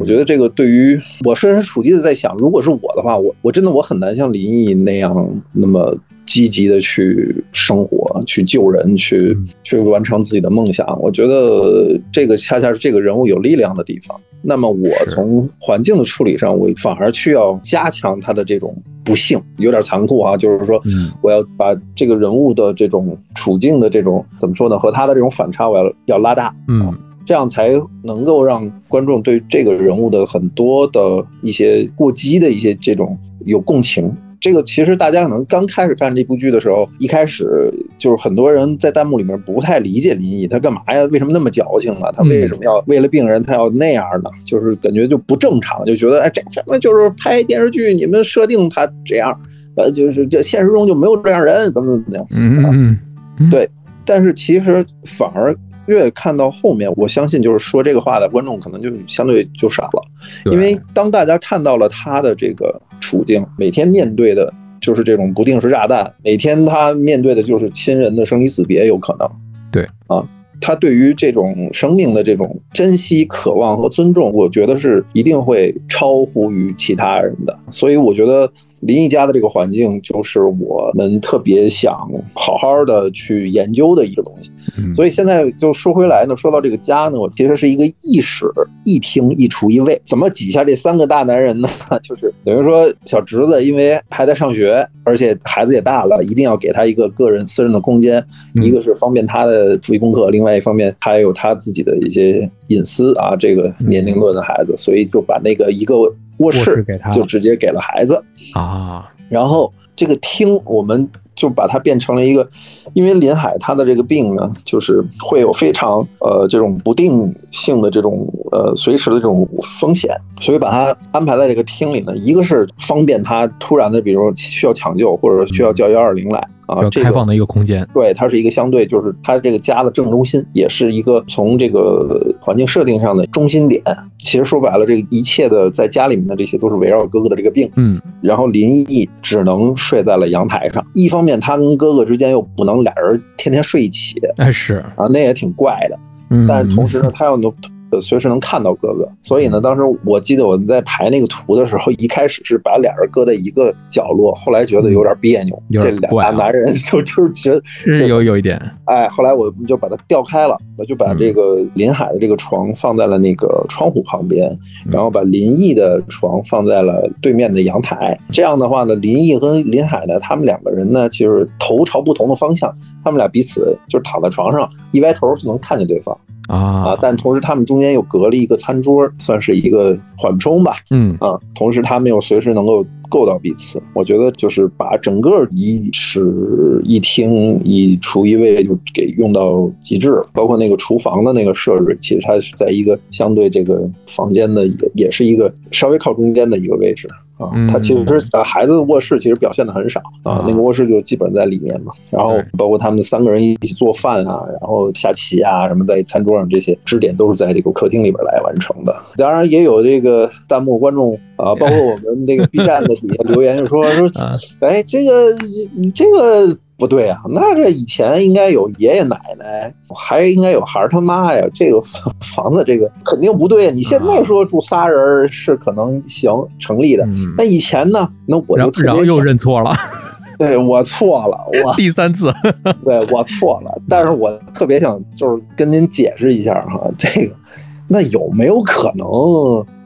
我觉得这个对于我设身处地的在想，如果是我的话，我我真的我很难像林毅那样那么积极的去生活、去救人、去去完成自己的梦想。我觉得这个恰恰是这个人物有力量的地方。那么我从环境的处理上，我反而需要加强他的这种不幸，有点残酷啊，就是说，我要把这个人物的这种处境的这种怎么说呢，和他的这种反差，我要要拉大，嗯。这样才能够让观众对这个人物的很多的一些过激的一些这种有共情。这个其实大家可能刚开始看这部剧的时候，一开始就是很多人在弹幕里面不太理解林毅，他干嘛呀？为什么那么矫情啊？他为什么要为了病人他要那样呢？就是感觉就不正常，就觉得哎，这什么就是拍电视剧，你们设定他这样，呃，就是这现实中就没有这样人，怎么怎么样？嗯嗯，对。但是其实反而。越看到后面，我相信就是说这个话的观众可能就相对就少了，因为当大家看到了他的这个处境，每天面对的就是这种不定时炸弹，每天他面对的就是亲人的生离死别，有可能，对。啊，他对于这种生命的这种珍惜、渴望和尊重，我觉得是一定会超乎于其他人的，所以我觉得。林毅家的这个环境，就是我们特别想好好的去研究的一个东西。所以现在就说回来呢，说到这个家呢，我其实是一个一室一厅一厨一卫，怎么挤下这三个大男人呢？就是等于说小侄子因为还在上学，而且孩子也大了，一定要给他一个个人私人的空间，一个是方便他的复习功课，另外一方面他也有他自己的一些隐私啊。这个年龄段的孩子，所以就把那个一个。卧室给他就直接给了孩子。啊，然后这个厅我们就把它变成了一个，因为林海他的这个病呢，就是会有非常呃这种不定性的这种呃随时的这种风险，所以把他安排在这个厅里呢，一个是方便他突然的，比如需要抢救或者需要叫幺二零来。啊，开放的一个空间，对，它是一个相对，就是它这个家的正中心，也是一个从这个环境设定上的中心点。其实说白了，这个一切的在家里面的这些都是围绕哥哥的这个病。嗯，然后林毅只能睡在了阳台上，一方面他跟哥哥之间又不能俩人天天睡一起，哎是啊，那也挺怪的。嗯，但是同时呢，他又能。呃，随时能看到哥哥，所以呢，当时我记得我们在排那个图的时候，一开始是把俩人搁在一个角落，后来觉得有点别扭，这俩大男人 就就是觉得有有一点，哎，后来我们就把它调开了，我就把这个林海的这个床放在了那个窗户旁边，然后把林毅的床放在了对面的阳台。这样的话呢，林毅跟林海呢，他们两个人呢，就是头朝不同的方向，他们俩彼此就是躺在床上，一歪头就能看见对方。啊但同时他们中间又隔了一个餐桌，算是一个缓冲吧。嗯啊，同时他们又随时能够够到彼此。我觉得就是把整个一室一厅一厨一卫就给用到极致，包括那个厨房的那个设置，其实它是在一个相对这个房间的也也是一个稍微靠中间的一个位置啊。他其实呃孩子卧室其实表现的很少啊，那个卧室就基本在里面嘛。然后包括他们三个人一起做饭啊，然后下棋啊什么，在餐桌上这些支点都是在这个客厅里边来完成的。当然也有这个弹幕观众啊，包括我们那个 B 站的底下留言就说说，哎，这个你这个。不对啊，那这以前应该有爷爷奶奶，还应该有孩儿他妈呀。这个房 子这个肯定不对。你现在说住仨人是可能行成立的，那以前呢？那我就然后又认错了，对我错了，我第三次，对我错了。但是我特别想就是跟您解释一下哈，这个那有没有可能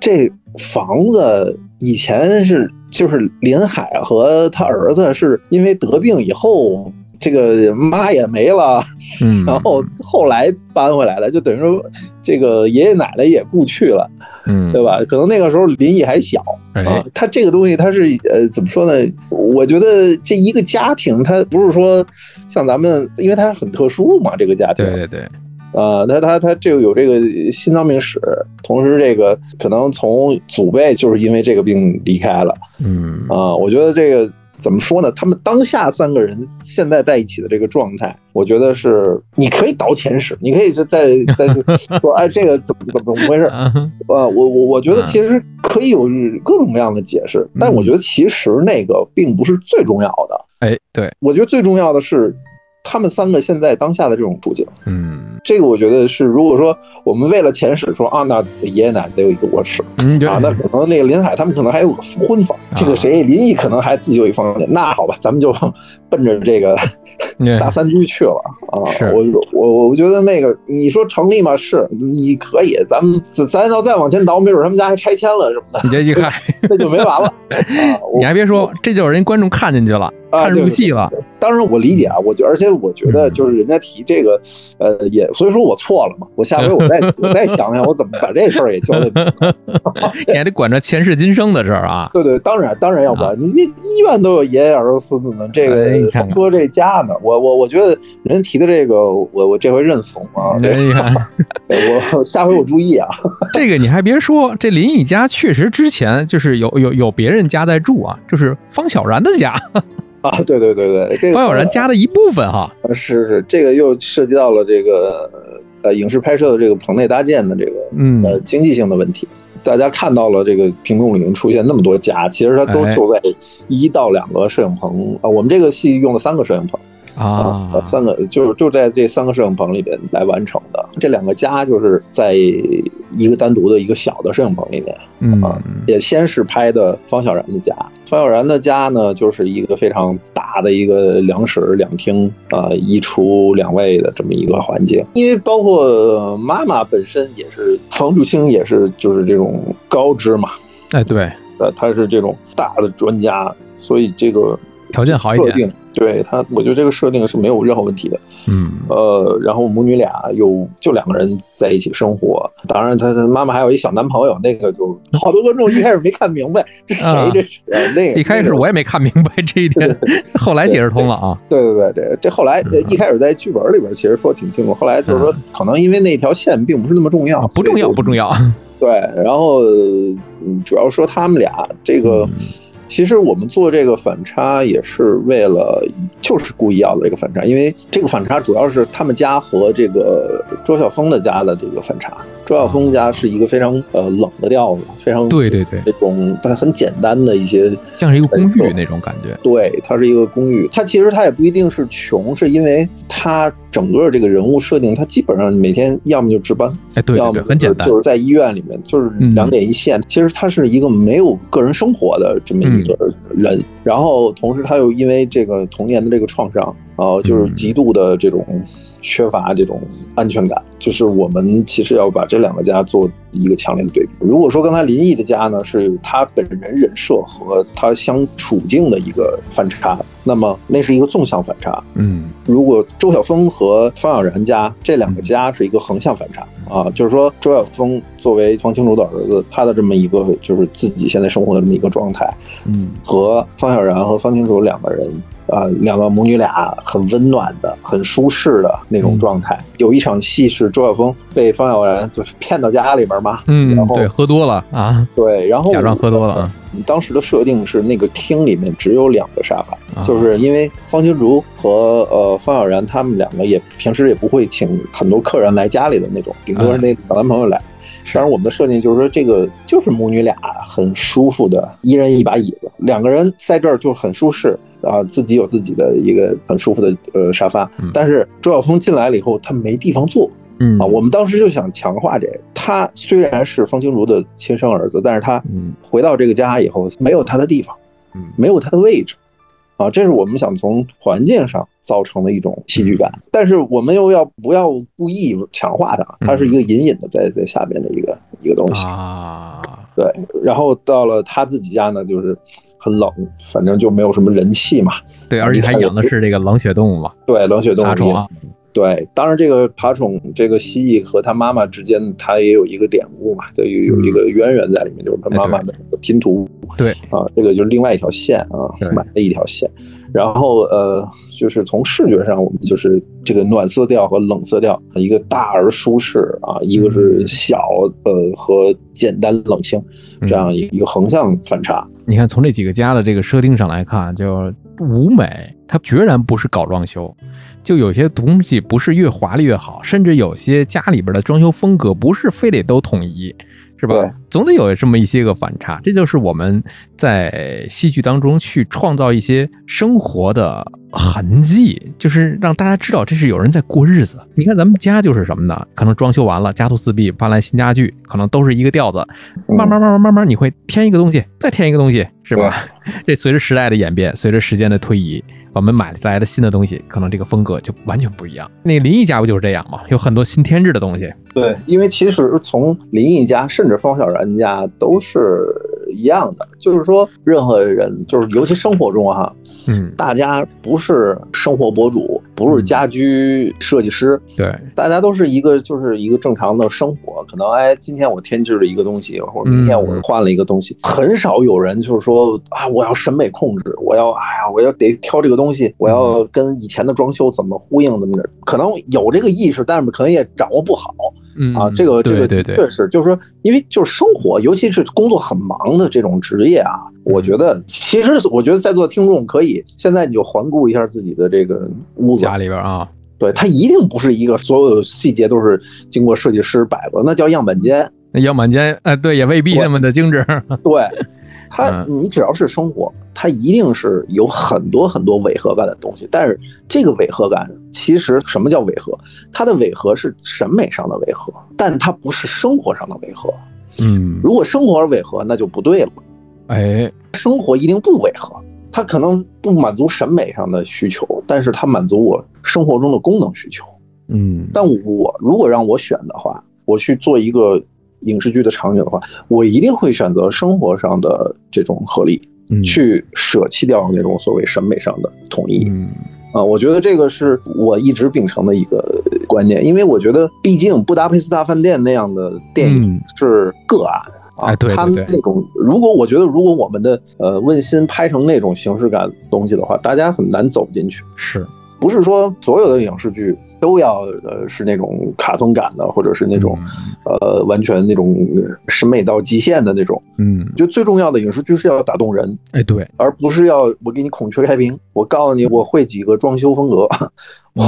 这房子以前是？就是林海和他儿子是因为得病以后，这个妈也没了，然后后来搬回来了，就等于说这个爷爷奶奶也故去了，嗯，对吧？可能那个时候林毅还小啊，他这个东西他是呃怎么说呢？我觉得这一个家庭，他不是说像咱们，因为他很特殊嘛，这个家庭，对对对。呃，他他他这个有这个心脏病史，同时这个可能从祖辈就是因为这个病离开了，嗯啊，我觉得这个怎么说呢？他们当下三个人现在在一起的这个状态，我觉得是你可以倒前史，你可以再再 说，哎，这个怎么怎么怎么回事？呃，我我我觉得其实可以有各种各样的解释，但我觉得其实那个并不是最重要的。哎，对我觉得最重要的是。他们三个现在当下的这种处境，嗯，这个我觉得是，如果说我们为了前史说啊，那爷爷奶奶得有一个卧室，嗯，啊，那可能那个林海他们可能还有个婚房，这个谁林毅可能还自己有一房间，那好吧，咱们就奔着这个大三居去了啊。我我我觉得那个你说成立吗？是，你可以，咱们咱要再往前倒，没准他们家还拆迁了什么的。你这一看，那就没完了。你还别说，这就是人观众看进去了。看入戏了，当然我理解啊，我觉而且我觉得就是人家提这个，呃，也所以说我错了嘛，我下回我再 我再想想我怎么把这事儿也交代。你还得管着前世今生的事儿啊？对对，当然当然要管，你这医院都有爷爷儿子孙子呢，这个说这家呢，我我我觉得人提的这个，我我这回认怂啊。你看，我下回我注意啊。这个你还别说，这林毅家确实之前就是有有有别人家在住啊，就是方小然的家。啊，对对对对，这方小然家的一部分哈，是是，这个又涉及到了这个呃影视拍摄的这个棚内搭建的这个嗯呃经济性的问题。大家看到了这个屏幕里面出现那么多家，其实它都就在一到两个摄影棚啊。我们这个戏用了三个摄影棚啊，三个就是就在这三个摄影棚里边来完成的。这两个家就是在一个单独的一个小的摄影棚里面，嗯，也先是拍的方小然的家。方小然的家呢，就是一个非常大的一个两室两厅啊，一厨两卫的这么一个环境。因为包括妈妈本身也是房竹青，也是就是这种高知嘛，哎，对，呃，他是这种大的专家，所以这个条件好一点。对他，我觉得这个设定是没有任何问题的。嗯，呃，然后母女俩有就两个人在一起生活。当然，他他妈妈还有一小男朋友，那个就好多观众一开始没看明白 这谁这是那个。一开始我也没看明白这一点，后来解释通了啊。对对对对，这后来一开始在剧本里边其实说挺清楚，后来就是说可能因为那条线并不是那么重要，不重要不重要。对，然后主要说他们俩这个。其实我们做这个反差也是为了，就是故意要的这个反差，因为这个反差主要是他们家和这个周晓峰的家的这个反差。周晓峰家是一个非常呃冷的调子，非常对对对，这种很简单的一些，像是一个公寓那种感觉。对，它是一个公寓，它其实它也不一定是穷，是因为它整个这个人物设定，它基本上每天要么就值班，哎，对，要么很简单，就是在医院里面，就是两点一线。其实它是一个没有个人生活的这么一个人，然后同时他又因为这个童年的这个创伤，啊，就是极度的这种。缺乏这种安全感，就是我们其实要把这两个家做一个强烈的对比。如果说刚才林毅的家呢，是他本人人设和他相处境的一个反差，那么那是一个纵向反差。嗯，如果周晓峰和方小然家这两个家是一个横向反差啊，就是说周晓峰作为方清竹的儿子，他的这么一个就是自己现在生活的这么一个状态，嗯，和方小然和方清竹两个人。啊，两个母女俩很温暖的、很舒适的那种状态。有一场戏是周晓峰被方小然就是骗到家里边嘛，嗯，然后对，喝多了啊，对，然后假装喝多了啊。当时的设定是那个厅里面只有两个沙发，就是因为方清竹和呃方小然他们两个也平时也不会请很多客人来家里的那种，顶多是那小男朋友来。当然，我们的设定就是说，这个就是母女俩很舒服的，一人一把椅子，两个人在这儿就很舒适啊，自己有自己的一个很舒服的呃沙发。但是周晓峰进来了以后，他没地方坐。嗯啊，我们当时就想强化这个。他虽然是方清如的亲生儿子，但是他回到这个家以后没有他的地方，嗯，没有他的位置，啊，这是我们想从环境上造成的一种戏剧感。但是我们又要不要故意强化他？他是一个隐隐的在在下边的一个一个东西啊。对，然后到了他自己家呢，就是很冷，反正就没有什么人气嘛。对，而且他养的是这个冷血动物嘛。对，冷血动物。对，当然这个爬宠这个蜥蜴和它妈妈之间，它也有一个典故嘛，就有有一个渊源在里面，就是它妈妈的拼图。对啊，这个就是另外一条线啊，买的一条线。然后呃，就是从视觉上，我们就是这个暖色调和冷色调，一个大而舒适啊，一个是小呃和简单冷清，这样一个横向反差。你看，从这几个家的这个设定上来看，就舞美，它决然不是搞装修。就有些东西不是越华丽越好，甚至有些家里边的装修风格不是非得都统一，是吧？总得有这么一些个反差。这就是我们在戏剧当中去创造一些生活的痕迹，就是让大家知道这是有人在过日子。你看咱们家就是什么呢？可能装修完了，家徒四壁，搬来新家具，可能都是一个调子。慢慢慢慢慢慢，你会添一个东西，再添一个东西，是吧？这随着时代的演变，随着时间的推移。我们买来的新的东西，可能这个风格就完全不一样。那个林毅家不就是这样吗？有很多新添置的东西。对，因为其实从林毅家，甚至方小然家都是一样的，就是说，任何人，就是尤其生活中哈，嗯，大家不是生活博主，不是家居设计师，对，大家都是一个，就是一个正常的生活。可能哎，今天我添置了一个东西，或者明天我换了一个东西，很少有人就是说啊，我要审美控制，我要哎呀，我要得挑这个东西，我要跟以前的装修怎么呼应，怎么着？可能有这个意识，但是可能也掌握不好。嗯啊，这个这个的确是，就是说，因为就是生活，尤其是工作很忙的这种职业啊，我觉得其实我觉得在座听众可以现在你就环顾一下自己的这个屋子家里边啊，对，它一定不是一个所有细节都是经过设计师摆过，那叫样板间。那样板间，哎，对，也未必那么的精致。对。它，你只要是生活，它一定是有很多很多违和感的东西。但是这个违和感，其实什么叫违和？它的违和是审美上的违和，但它不是生活上的违和。嗯，如果生活违和，那就不对了。哎，生活一定不违和，它可能不满足审美上的需求，但是它满足我生活中的功能需求。嗯，但我如果让我选的话，我去做一个。影视剧的场景的话，我一定会选择生活上的这种合理，去舍弃掉那种所谓审美上的统一。啊，我觉得这个是我一直秉承的一个观念，因为我觉得，毕竟《布达佩斯大饭店》那样的电影是个案啊，他那种，如果我觉得，如果我们的呃问心拍成那种形式感东西的话，大家很难走进去。是不是说所有的影视剧？都要呃是那种卡通感的，或者是那种，呃完全那种审美到极限的那种，嗯，就最重要的影视剧是要打动人，哎对，而不是要我给你孔雀开屏，我告诉你我会几个装修风格，我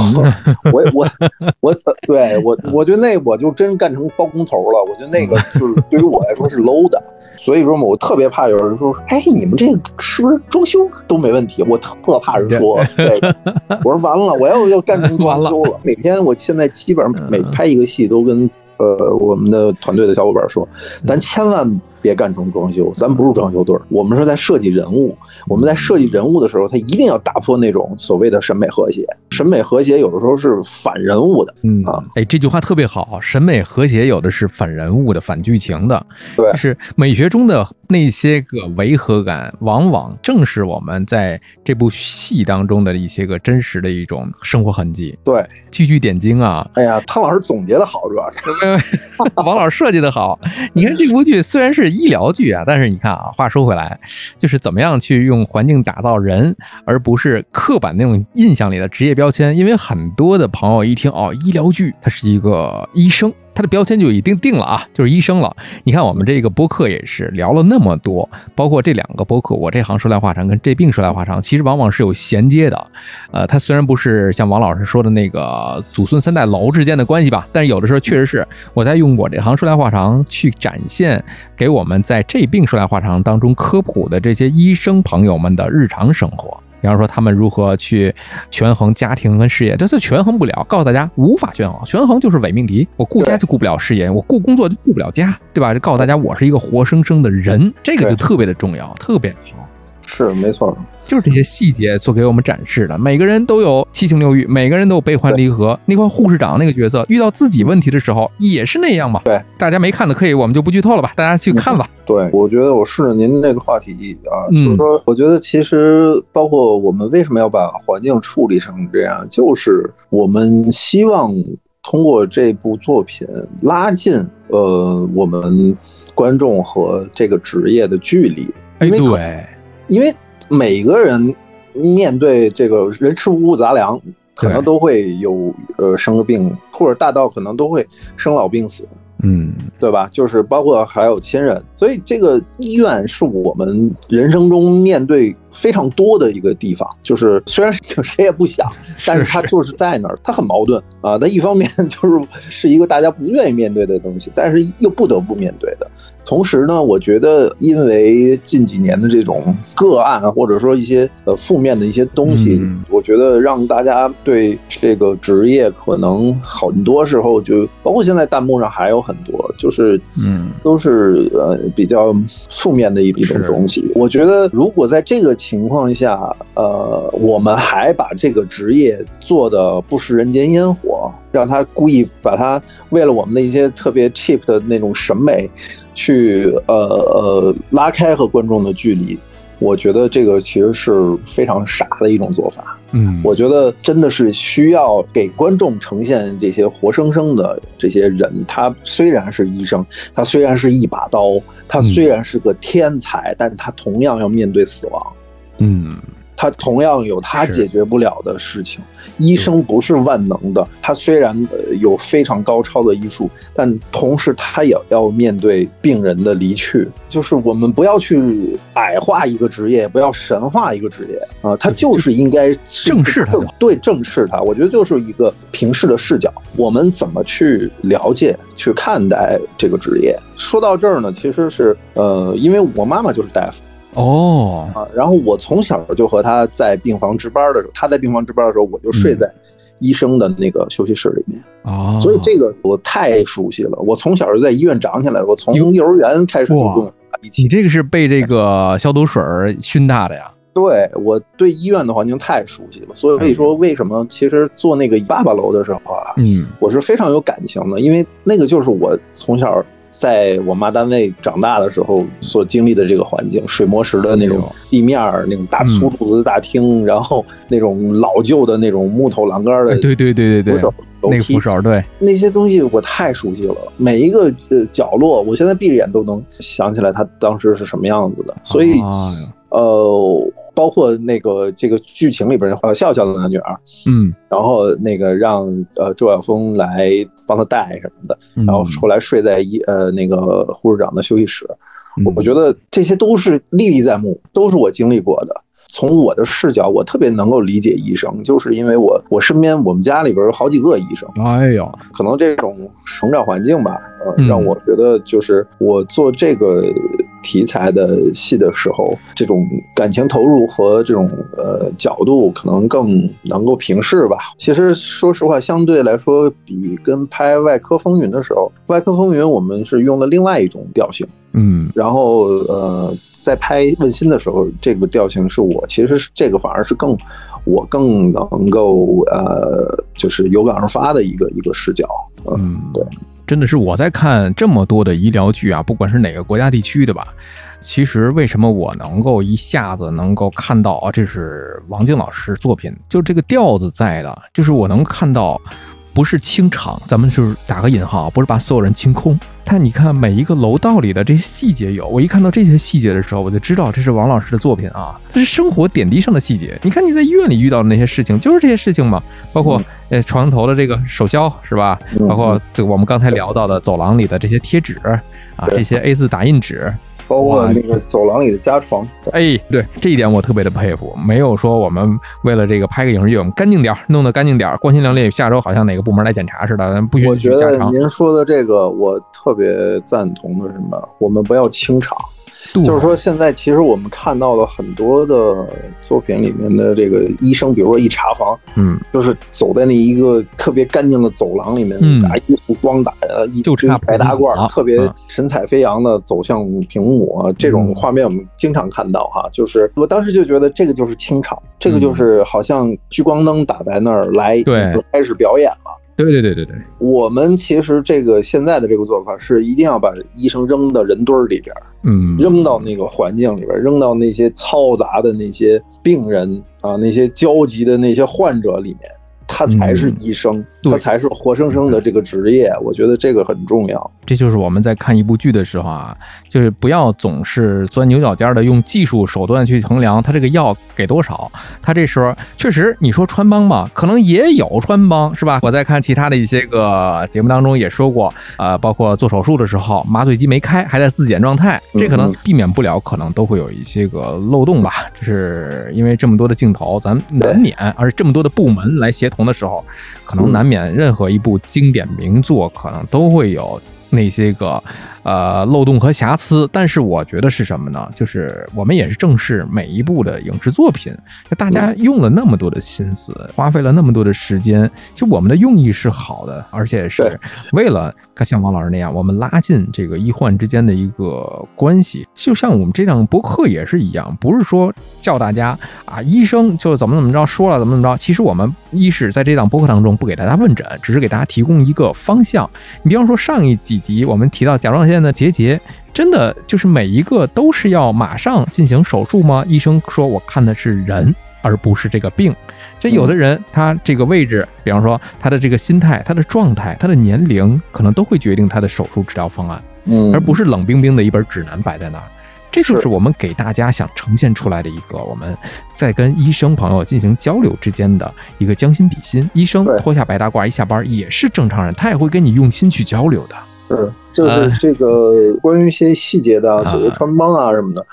我我我对我我觉得那我就真干成包工头了，我觉得那个就是对于我来说是 low 的。所以说嘛，我特别怕有人说，哎，你们这个是不是装修都没问题？我特怕人说这个。我说完了，我要要干成装修了。每天我现在基本上每拍一个戏都跟呃我们的团队的小伙伴说，咱千万。别干成装修，咱不是装修队儿，我们是在设计人物。我们在设计人物的时候，他一定要打破那种所谓的审美和谐。审美和谐有的时候是反人物的，嗯啊，哎，这句话特别好。审美和谐有的是反人物的、反剧情的，对，就是美学中的那些个违和感，往往正是我们在这部戏当中的一些个真实的一种生活痕迹。对，句句点睛啊！哎呀，汤老师总结的好，主要是 王老师设计的好。你看这部剧虽然是。医疗剧啊，但是你看啊，话说回来，就是怎么样去用环境打造人，而不是刻板那种印象里的职业标标签，因为很多的朋友一听哦，医疗剧，他是一个医生。他的标签就已经定了啊，就是医生了。你看我们这个播客也是聊了那么多，包括这两个播客，我这行说来话长，跟这病说来话长，其实往往是有衔接的。呃，它虽然不是像王老师说的那个祖孙三代楼之间的关系吧，但是有的时候确实是我在用我这行说来话长去展现给我们在这病说来话长当中科普的这些医生朋友们的日常生活。比方说，他们如何去权衡家庭跟事业？这是权衡不了，告诉大家无法权衡，权衡就是伪命题。我顾家就顾不了事业，我顾工作就顾不了家，对吧？就告诉大家，我是一个活生生的人，这个就特别的重要，特别好。是没错，就是这些细节所给我们展示的。每个人都有七情六欲，每个人都有悲欢离合。那块护士长那个角色遇到自己问题的时候也是那样嘛？对，大家没看的可以，我们就不剧透了吧，大家去看吧。对，我觉得我顺着您那个话题啊，就是说，我觉得其实包括我们为什么要把环境处理成这样，就是我们希望通过这部作品拉近呃我们观众和这个职业的距离。哎，对。因为每个人面对这个人吃五谷杂粮，可能都会有呃生个病，或者大到可能都会生老病死。嗯，对吧？就是包括还有亲人，所以这个医院是我们人生中面对非常多的一个地方。就是虽然 谁也不想，但是它就是在那儿，它很矛盾啊。它一方面就是是一个大家不愿意面对的东西，但是又不得不面对的。同时呢，我觉得因为近几年的这种个案，或者说一些呃负面的一些东西，我觉得让大家对这个职业可能很多时候就包括现在弹幕上还有很。很多就是嗯，都是呃比较负面的一一种东西。我觉得如果在这个情况下，呃，我们还把这个职业做的不食人间烟火，让他故意把他为了我们的一些特别 cheap 的那种审美，去呃呃拉开和观众的距离。我觉得这个其实是非常傻的一种做法。嗯，我觉得真的是需要给观众呈现这些活生生的这些人。他虽然是医生，他虽然是一把刀，他虽然是个天才，但是他同样要面对死亡。嗯。他同样有他解决不了的事情。医生不是万能的，他虽然有非常高超的医术，但同时他也要面对病人的离去。就是我们不要去矮化一个职业，不要神化一个职业啊，他就是应该正视他，对，正视他。我觉得就是一个平视的视角，我们怎么去了解、去看待这个职业？说到这儿呢，其实是呃，因为我妈妈就是大夫。哦啊，然后我从小就和他在病房值班的时候，他在病房值班的时候，我就睡在医生的那个休息室里面啊，所以这个我太熟悉了。我从小就在医院长起来，我从幼儿园开始就用一起。你这个是被这个消毒水熏大的呀？对，我对医院的环境太熟悉了，所以可以说为什么其实做那个爸爸楼的时候啊，嗯，我是非常有感情的，因为那个就是我从小。在我妈单位长大的时候所经历的这个环境，水磨石的那种地面那种大粗柱子的大厅，然后那种老旧的那种木头栏杆的，对对对对对，那扶手，对。那些东西我太熟悉了，每一个呃角落，我现在闭着眼都能想起来它当时是什么样子的，所以呃。包括那个这个剧情里边呃笑笑的那女儿，嗯，然后那个让呃周晓峰来帮他带什么的，然后后来睡在一呃那个护士长的休息室，我觉得这些都是历历在目，都是我经历过的。从我的视角，我特别能够理解医生，就是因为我我身边我们家里边有好几个医生。哎呦，可能这种成长环境吧，呃，让我觉得就是我做这个题材的戏的时候，这种感情投入和这种呃角度，可能更能够平视吧。其实说实话，相对来说，比跟拍《外科风云》的时候，《外科风云》我们是用了另外一种调性，嗯，然后呃。在拍《问心》的时候，这个调性是我，其实是这个反而是更，我更能够呃，就是有感而发的一个一个视角。嗯，对，真的是我在看这么多的医疗剧啊，不管是哪个国家地区的吧，其实为什么我能够一下子能够看到啊，这是王晶老师作品，就这个调子在的，就是我能看到，不是清场，咱们就是打个引号，不是把所有人清空。但你看每一个楼道里的这些细节有，我一看到这些细节的时候，我就知道这是王老师的作品啊，这是生活点滴上的细节。你看你在医院里遇到的那些事情，就是这些事情嘛，包括呃床头的这个手消是吧？包括这个我们刚才聊到的走廊里的这些贴纸啊，这些 A 四打印纸。包括那个走廊里的加床，哎，对这一点我特别的佩服，没有说我们为了这个拍个影视剧，我们干净点儿弄得干净点儿光鲜亮丽，下周好像哪个部门来检查似的，咱不允许加床。我觉得您说的这个，我特别赞同的是什么？我们不要清场。就是说，现在其实我们看到了很多的作品里面的这个医生，比如说一查房，嗯，就是走在那一个特别干净的走廊里面，打一束光，打呃一堆白大褂，特别神采飞扬的走向屏幕，这种画面我们经常看到哈。就是我当时就觉得这个就是清场，这个就是好像聚光灯打在那儿来，对，开始表演了。对对对对对，我们其实这个现在的这个做法是一定要把医生扔到人堆儿里边，嗯，扔到那个环境里边，扔到那些嘈杂的那些病人啊，那些焦急的那些患者里面。他才是医生，他才是活生生的这个职业。我觉得这个很重要。这就是我们在看一部剧的时候啊，就是不要总是钻牛角尖的用技术手段去衡量他这个药给多少。他这时候确实，你说穿帮吧，可能也有穿帮，是吧？我在看其他的一些个节目当中也说过，呃，包括做手术的时候麻醉机没开，还在自检状态，这可能避免不了，可能都会有一些个漏洞吧。就是因为这么多的镜头，咱难免，而且这么多的部门来协。同的时候，可能难免任何一部经典名作，可能都会有那些个。呃，漏洞和瑕疵，但是我觉得是什么呢？就是我们也是正视每一部的影视作品，大家用了那么多的心思，花费了那么多的时间，就我们的用意是好的，而且是为了像王老师那样，我们拉近这个医患之间的一个关系。就像我们这档博客也是一样，不是说叫大家啊，医生就怎么怎么着，说了怎么怎么着。其实我们一是在这档博客当中不给大家问诊，只是给大家提供一个方向。你比方说上一几集我们提到甲状腺。现在结节真的就是每一个都是要马上进行手术吗？医生说我看的是人，而不是这个病。这有的人他这个位置，比方说他的这个心态、他的状态、他的年龄，可能都会决定他的手术治疗方案，嗯，而不是冷冰冰的一本指南摆在那儿。这就是我们给大家想呈现出来的一个我们在跟医生朋友进行交流之间的一个将心比心。医生脱下白大褂一下班也是正常人，他也会跟你用心去交流的。是，就是这个关于一些细节的，所谓穿帮啊什么的，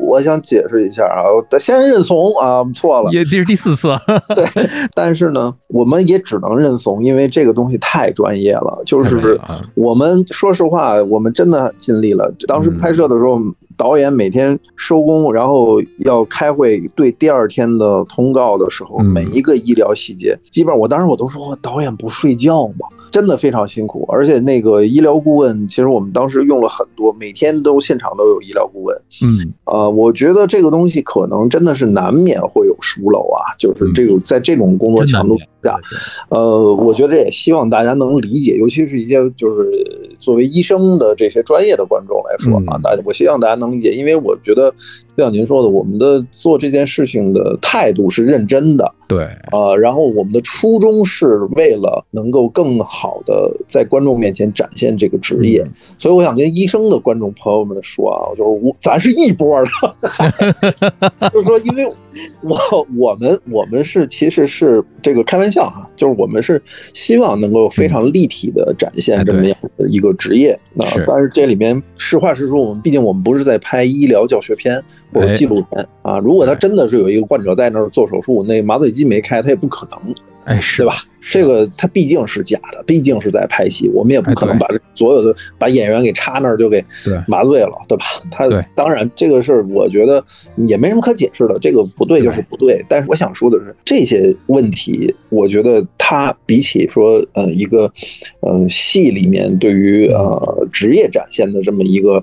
我想解释一下啊。先认怂啊，错了，也这是第四次。对，但是呢，我们也只能认怂，因为这个东西太专业了。就是我们说实话，我们真的尽力了。当时拍摄的时候，导演每天收工，然后要开会对第二天的通告的时候，每一个医疗细节，基本上我当时我都说，导演不睡觉吗？真的非常辛苦，而且那个医疗顾问，其实我们当时用了很多，每天都现场都有医疗顾问。嗯，呃，我觉得这个东西可能真的是难免会有疏漏啊，就是这种在这种工作强度下，呃，我觉得也希望大家能理解，尤其是一些就是作为医生的这些专业的观众来说啊，大家我希望大家能理解，因为我觉得就像您说的，我们的做这件事情的态度是认真的。对，呃，然后我们的初衷是为了能够更好的在观众面前展现这个职业，所以我想跟医生的观众朋友们说啊，就是我咱是一波的，就是说，因为我我们我们是其实是这个开玩笑哈，就是我们是希望能够非常立体的展现这么样的一个职业。啊，但是这里面实话实说，我们毕竟我们不是在拍医疗教学片或者纪录片啊，如果他真的是有一个患者在那儿做手术，那麻醉。机没开，他也不可能，哎，是吧？这个他毕竟是假的，毕竟是在拍戏，我们也不可能把所有的把演员给插那儿就给麻醉了，对吧？他当然这个事儿，我觉得也没什么可解释的，这个不对就是不对。但是我想说的是，这些问题，我觉得他比起说呃一个呃戏里面对于呃职业展现的这么一个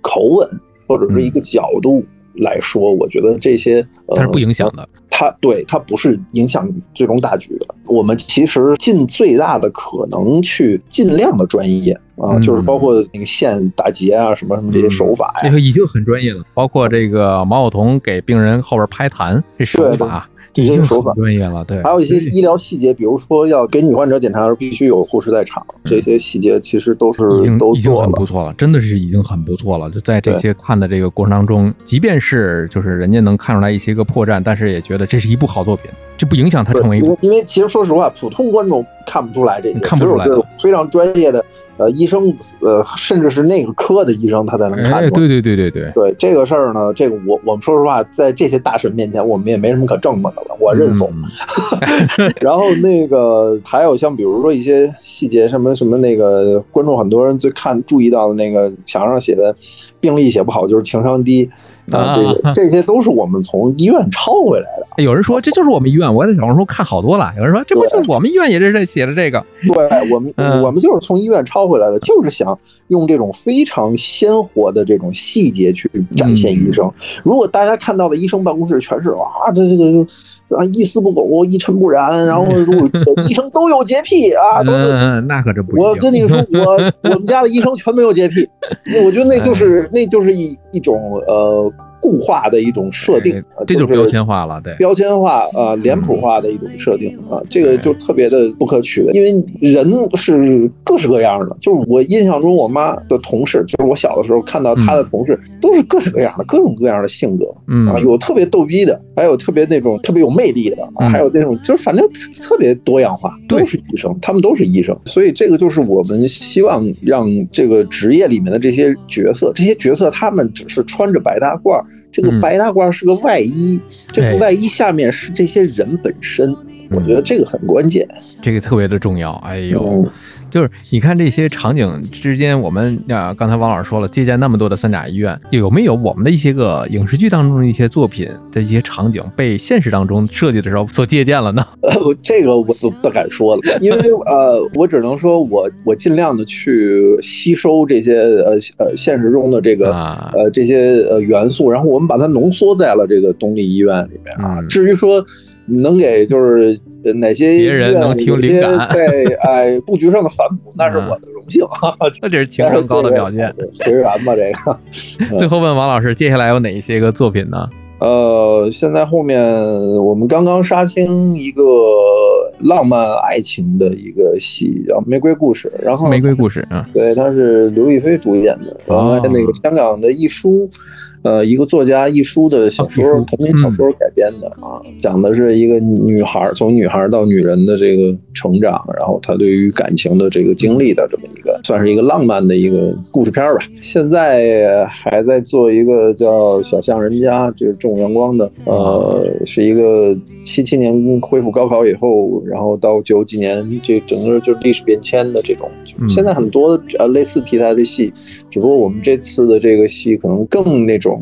口吻或者是一个角度。来说，我觉得这些它是不影响的，它对它不是影响最终大局的。我们其实尽最大的可能去尽量的专业啊，就是包括那个线打结啊，什么什么这些手法呀，这个已经很专业了。包括这个毛晓彤给病人后边拍痰这手法。这些手法专业了，对，还有一些医疗细节，比如说要给女患者检查的时候，必须有护士在场，这些细节其实都是已经都已经很不错了，真的是已经很不错了。就在这些看的这个过程当中，即便是就是人家能看出来一些个破绽，但是也觉得这是一部好作品，这不影响它成为一部。因为其实说实话，普通观众看不出来这些，看不出来，非常专业的。呃，医生，呃，甚至是那个科的医生，他才能看出。对对对对对对，这个事儿呢，这个我我们说实话，在这些大神面前，我们也没什么可证的了，我认怂。然后那个还有像比如说一些细节，什么什么那个观众很多人最看注意到的那个墙上写的，病历写不好就是情商低。啊，这些这些都是我们从医院抄回来的。有人说这就是我们医院，我在小红书看好多了。有人说这不就是我们医院也是这写的这个？对我们，我们就是从医院抄回来的，就是想用这种非常鲜活的这种细节去展现医生。如果大家看到的医生办公室全是哇，这这个啊一丝不苟、一尘不染，然后 医生都有洁癖啊，都那可这不我跟你说，我我们家的医生全没有洁癖，我觉得那就是 那就是一一种呃。固化的一种设定，这就是标签化了，对，标签化啊，脸谱化的一种设定啊，这个就特别的不可取的，因为人是各式各样的。就是我印象中，我妈的同事，就是我小的时候看到她的同事，都是各式各样的，各种各样的性格，嗯。啊，有特别逗逼的，还有特别那种特别有魅力的，还有那种就是反正特别多样化，都是医生，他们都是医生，所以这个就是我们希望让这个职业里面的这些角色，这些角色他们只是穿着白大褂。这个白大褂是个外衣，这个外衣下面是这些人本身，我觉得这个很关键，这个特别的重要。哎呦。就是你看这些场景之间，我们啊，刚才王老师说了，借鉴那么多的三甲医院，有没有我们的一些个影视剧当中的一些作品的一些场景被现实当中设计的时候 所借鉴了呢？呃，这个我不不敢说了，因为呃，我只能说我我尽量的去吸收这些呃呃现实中的这个呃这些呃元素，然后我们把它浓缩在了这个东立医院里面啊。至于说。能给就是哪些别人能听灵感，在哎布局上的反哺，那是我的荣幸。那这是情商高的表现，随缘吧这个。最后问王老师，接下来有哪一些个作品呢？呃，现在后面我们刚刚杀青一个浪漫爱情的一个戏，叫《玫瑰故事》，然后《玫瑰故事》啊，对，它是刘亦菲主演的，然后那个香港的一书。呃，一个作家一书的小说，同名小说改编的啊，讲的是一个女孩从女孩到女人的这个成长，然后她对于感情的这个经历的这么一个，算是一个浪漫的一个故事片吧。现在还在做一个叫《小巷人家》，就是种阳光的，呃，是一个七七年恢复高考以后，然后到九几年这整个就是历史变迁的这种。现在很多呃类似题材的戏，只不过我们这次的这个戏可能更那种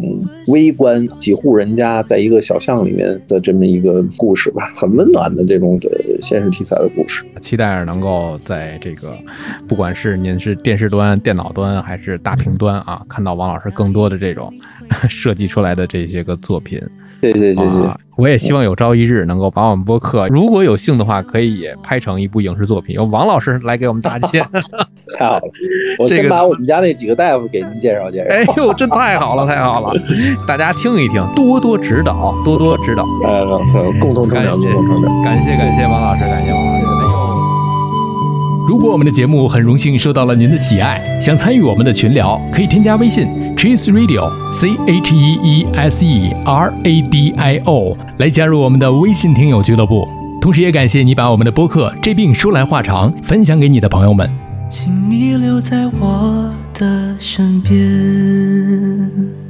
微观，几户人家在一个小巷里面的这么一个故事吧，很温暖的这种的现实题材的故事。期待着能够在这个，不管是您是电视端、电脑端还是大屏端啊，看到王老师更多的这种 设计出来的这些个作品。谢谢谢谢，我也希望有朝一日能够把我们播客，如果有幸的话，可以拍成一部影视作品，由王老师来给我们搭建。太好了，我先把我们家那几个大夫给您介绍介绍。哎呦，真太好了，太好了！大家听一听，多多指导，多多指导。哎，共同成长，共同成长。感谢感谢王老师，感谢王老师。如果我们的节目很荣幸受到了您的喜爱，想参与我们的群聊，可以添加微信 Cheese Radio C H E E S E R A D I O 来加入我们的微信听友俱乐部。同时，也感谢你把我们的播客《这病说来话长》分享给你的朋友们。请你留在我的身边。